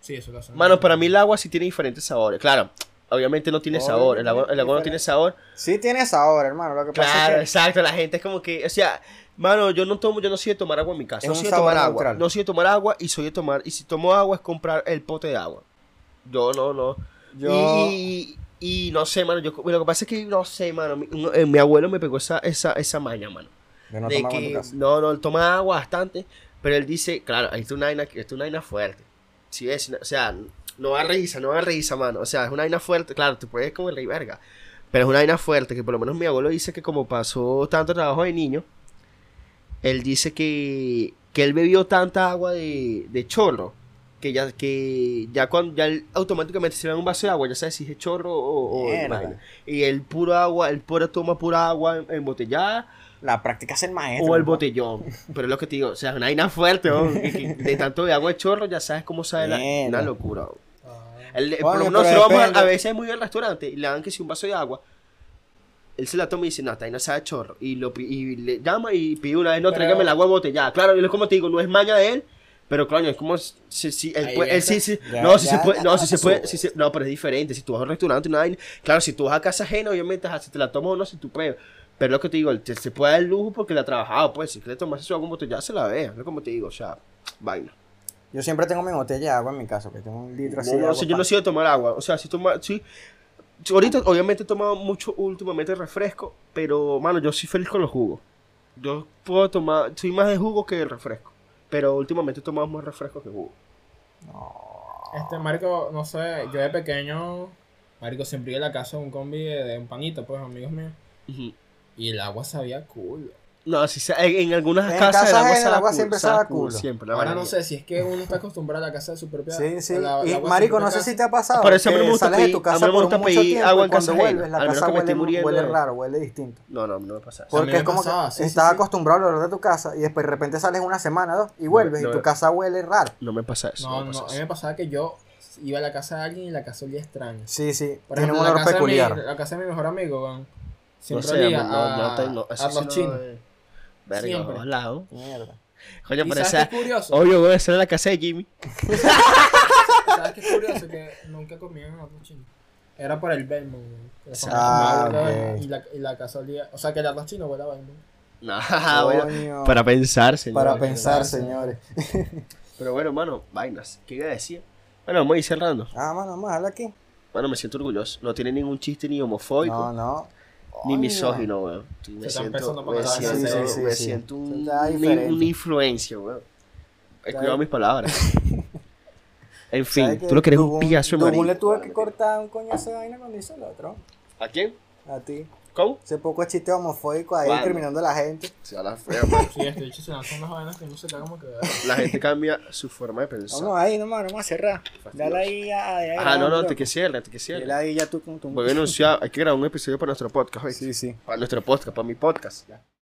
Sí, eso lo hacen. Mano, para mí el agua sí tiene diferentes sabores. Claro, obviamente no tiene sabor. El agua, el agua no tiene sabor. Sí tiene sabor, hermano. Lo que Claro, pasa es que exacto. La gente es como que, o sea, mano, yo no tomo, yo no soy de tomar agua en mi casa. Es No soy de tomar agua. neutral. No soy de tomar agua y soy de tomar. Y si tomo agua es comprar el pote de agua. Yo no, no. yo... Y, y no sé, mano. Yo, lo que pasa es que no sé, mano. Mi, eh, mi abuelo me pegó esa, esa, esa maña, mano. de no de tomar agua en tu que casa. no, no, él toma agua bastante, pero él dice, claro, esto es una vaina, es fuerte. Si ves, o sea, no da risa, no da risa, mano. O sea, es una vaina fuerte, claro, te puedes como el rey verga. Pero es una vaina fuerte, que por lo menos mi abuelo dice que como pasó tanto trabajo de niño, él dice que, que él bebió tanta agua de, de chorro, que ya, que ya cuando ya él automáticamente se le da un vaso de agua, ya sabes si es chorro o, o vaina. Y el puro agua, el puro toma pura agua embotellada La práctica es el maestro. o el botellón. Pero es lo que te digo, o sea, es una vaina fuerte, ¿no? Que de tanto de agua de chorro ya sabes cómo sabe la, una locura. ¿no? El- por lo menos nosotros vamos a, a veces muy al restaurante y le dan que si un vaso de agua. Él se la toma y dice, no, esta vaina sabe a chorro. Y, lo, y le llama y pide una vez, no, tráigame el agua embotellada. Claro, y es como te digo, no es maña de él. Pero coño, es como si, si él, Ahí puede- él está. sí, sí, Ya- no, si ya- se puede, ya no, si se puede, si se- no, pero es diferente, si tú vas a un restaurante, una vaina, claro, si tú vas a casa ajena, obviamente, si te la tomas o no, si tú puedes, pero lo que te digo, él te- se puede dar el lujo porque le ha trabajado, pues, si quiere tomarse su agua embotellada, se la vea, es como te digo, o sea, vaina. Yo siempre tengo mi botella de agua en mi casa, que tengo un litro así No, de no, agua. si yo no soy de tomar agua. O sea, si toma, sí. Ahorita, obviamente, he tomado mucho últimamente refresco, pero, mano, yo soy feliz con los jugos. Yo puedo tomar, soy más de jugo que de refresco. Pero últimamente he tomado más refresco que jugo. Este, marico, no sé, yo de pequeño, marico, siempre iba a la casa de un combi de, de un panito, pues, amigos míos. Y el agua sabía cool. No, si sa- en, en algunas En casas casas el agua, el agua siempre sabe cool, culo. Siempre, la Ahora no sé si es que uno está acostumbrado a la casa de su propia Sí, sí. la- y marico, no sé si te ha pasado. Por eso a mí me que gusta sales de pedir- tu a casa mí me por gusta mucho pedir tiempo agua y en casa vuelves, la a menos casa que me esté huele, huele raro, huele distinto. No, no, no me pasa eso. Por- Porque me es como pasaba, que sí, estás sí. acostumbrado al olor de tu casa y después de repente sales una semana, dos, y vuelves no, y tu no. casa huele raro. No me pasa eso. No, me no, a mí me pasaba que yo iba a la casa de alguien y la casa olía extraño. Sí, sí, Por tiene un ejemplo, la olor casa, de mi, peculiar. la casa de mi mejor amigo, siempre olía no, no, no, a, a los no chinos. Verga, Siempre. vamos lados. Mierda. Coño, ¿Y pero esa... curioso? Obvio, voy a en la casa de Jimmy. ¿Sabes qué es curioso? Que nunca comían en arroz chino. Era por el Belmont, Ah, y, la, y la casa olía... O sea, que el arroz chino huele a Belmont. No, bueno, Coño. para pensar, señor. Para pensar, señores. Pero bueno, mano, vainas. ¿Qué iba a decir? Bueno, vamos a ir cerrando. Ah, mano, vamos a hablar aquí. Bueno, me siento orgulloso. No tiene ningún chiste ni homofóbico, No, no. Ni Coño. misógino, weón. Me siento, a me siento, Sí, sí, sí, me sí. siento un- una, influencia, weón. He cuidado mis palabras. en ¿Sabes fin, tú lo que eres un pillazo marico. le tuve que cortar un coñazo de vaina cuando hizo el otro. ¿A quién? A ti. ¿Cómo? Ese poco chiste homofóbico ahí ¿Cuándo? discriminando a la gente. Se habla feo, man. Sí, este dicho se lanzan unas vainas que no se como que... La gente cambia su forma de pensar. Vamos ahí nomás, vamos a cerrar. Dale ahí a. Ah, no, no, te que cierre, te que Dale cierre. ahí ya tú con tu. Voy a anunciar, hay que grabar un episodio para nuestro podcast, ¿oíste? Sí, sí. Para nuestro podcast, para mi podcast.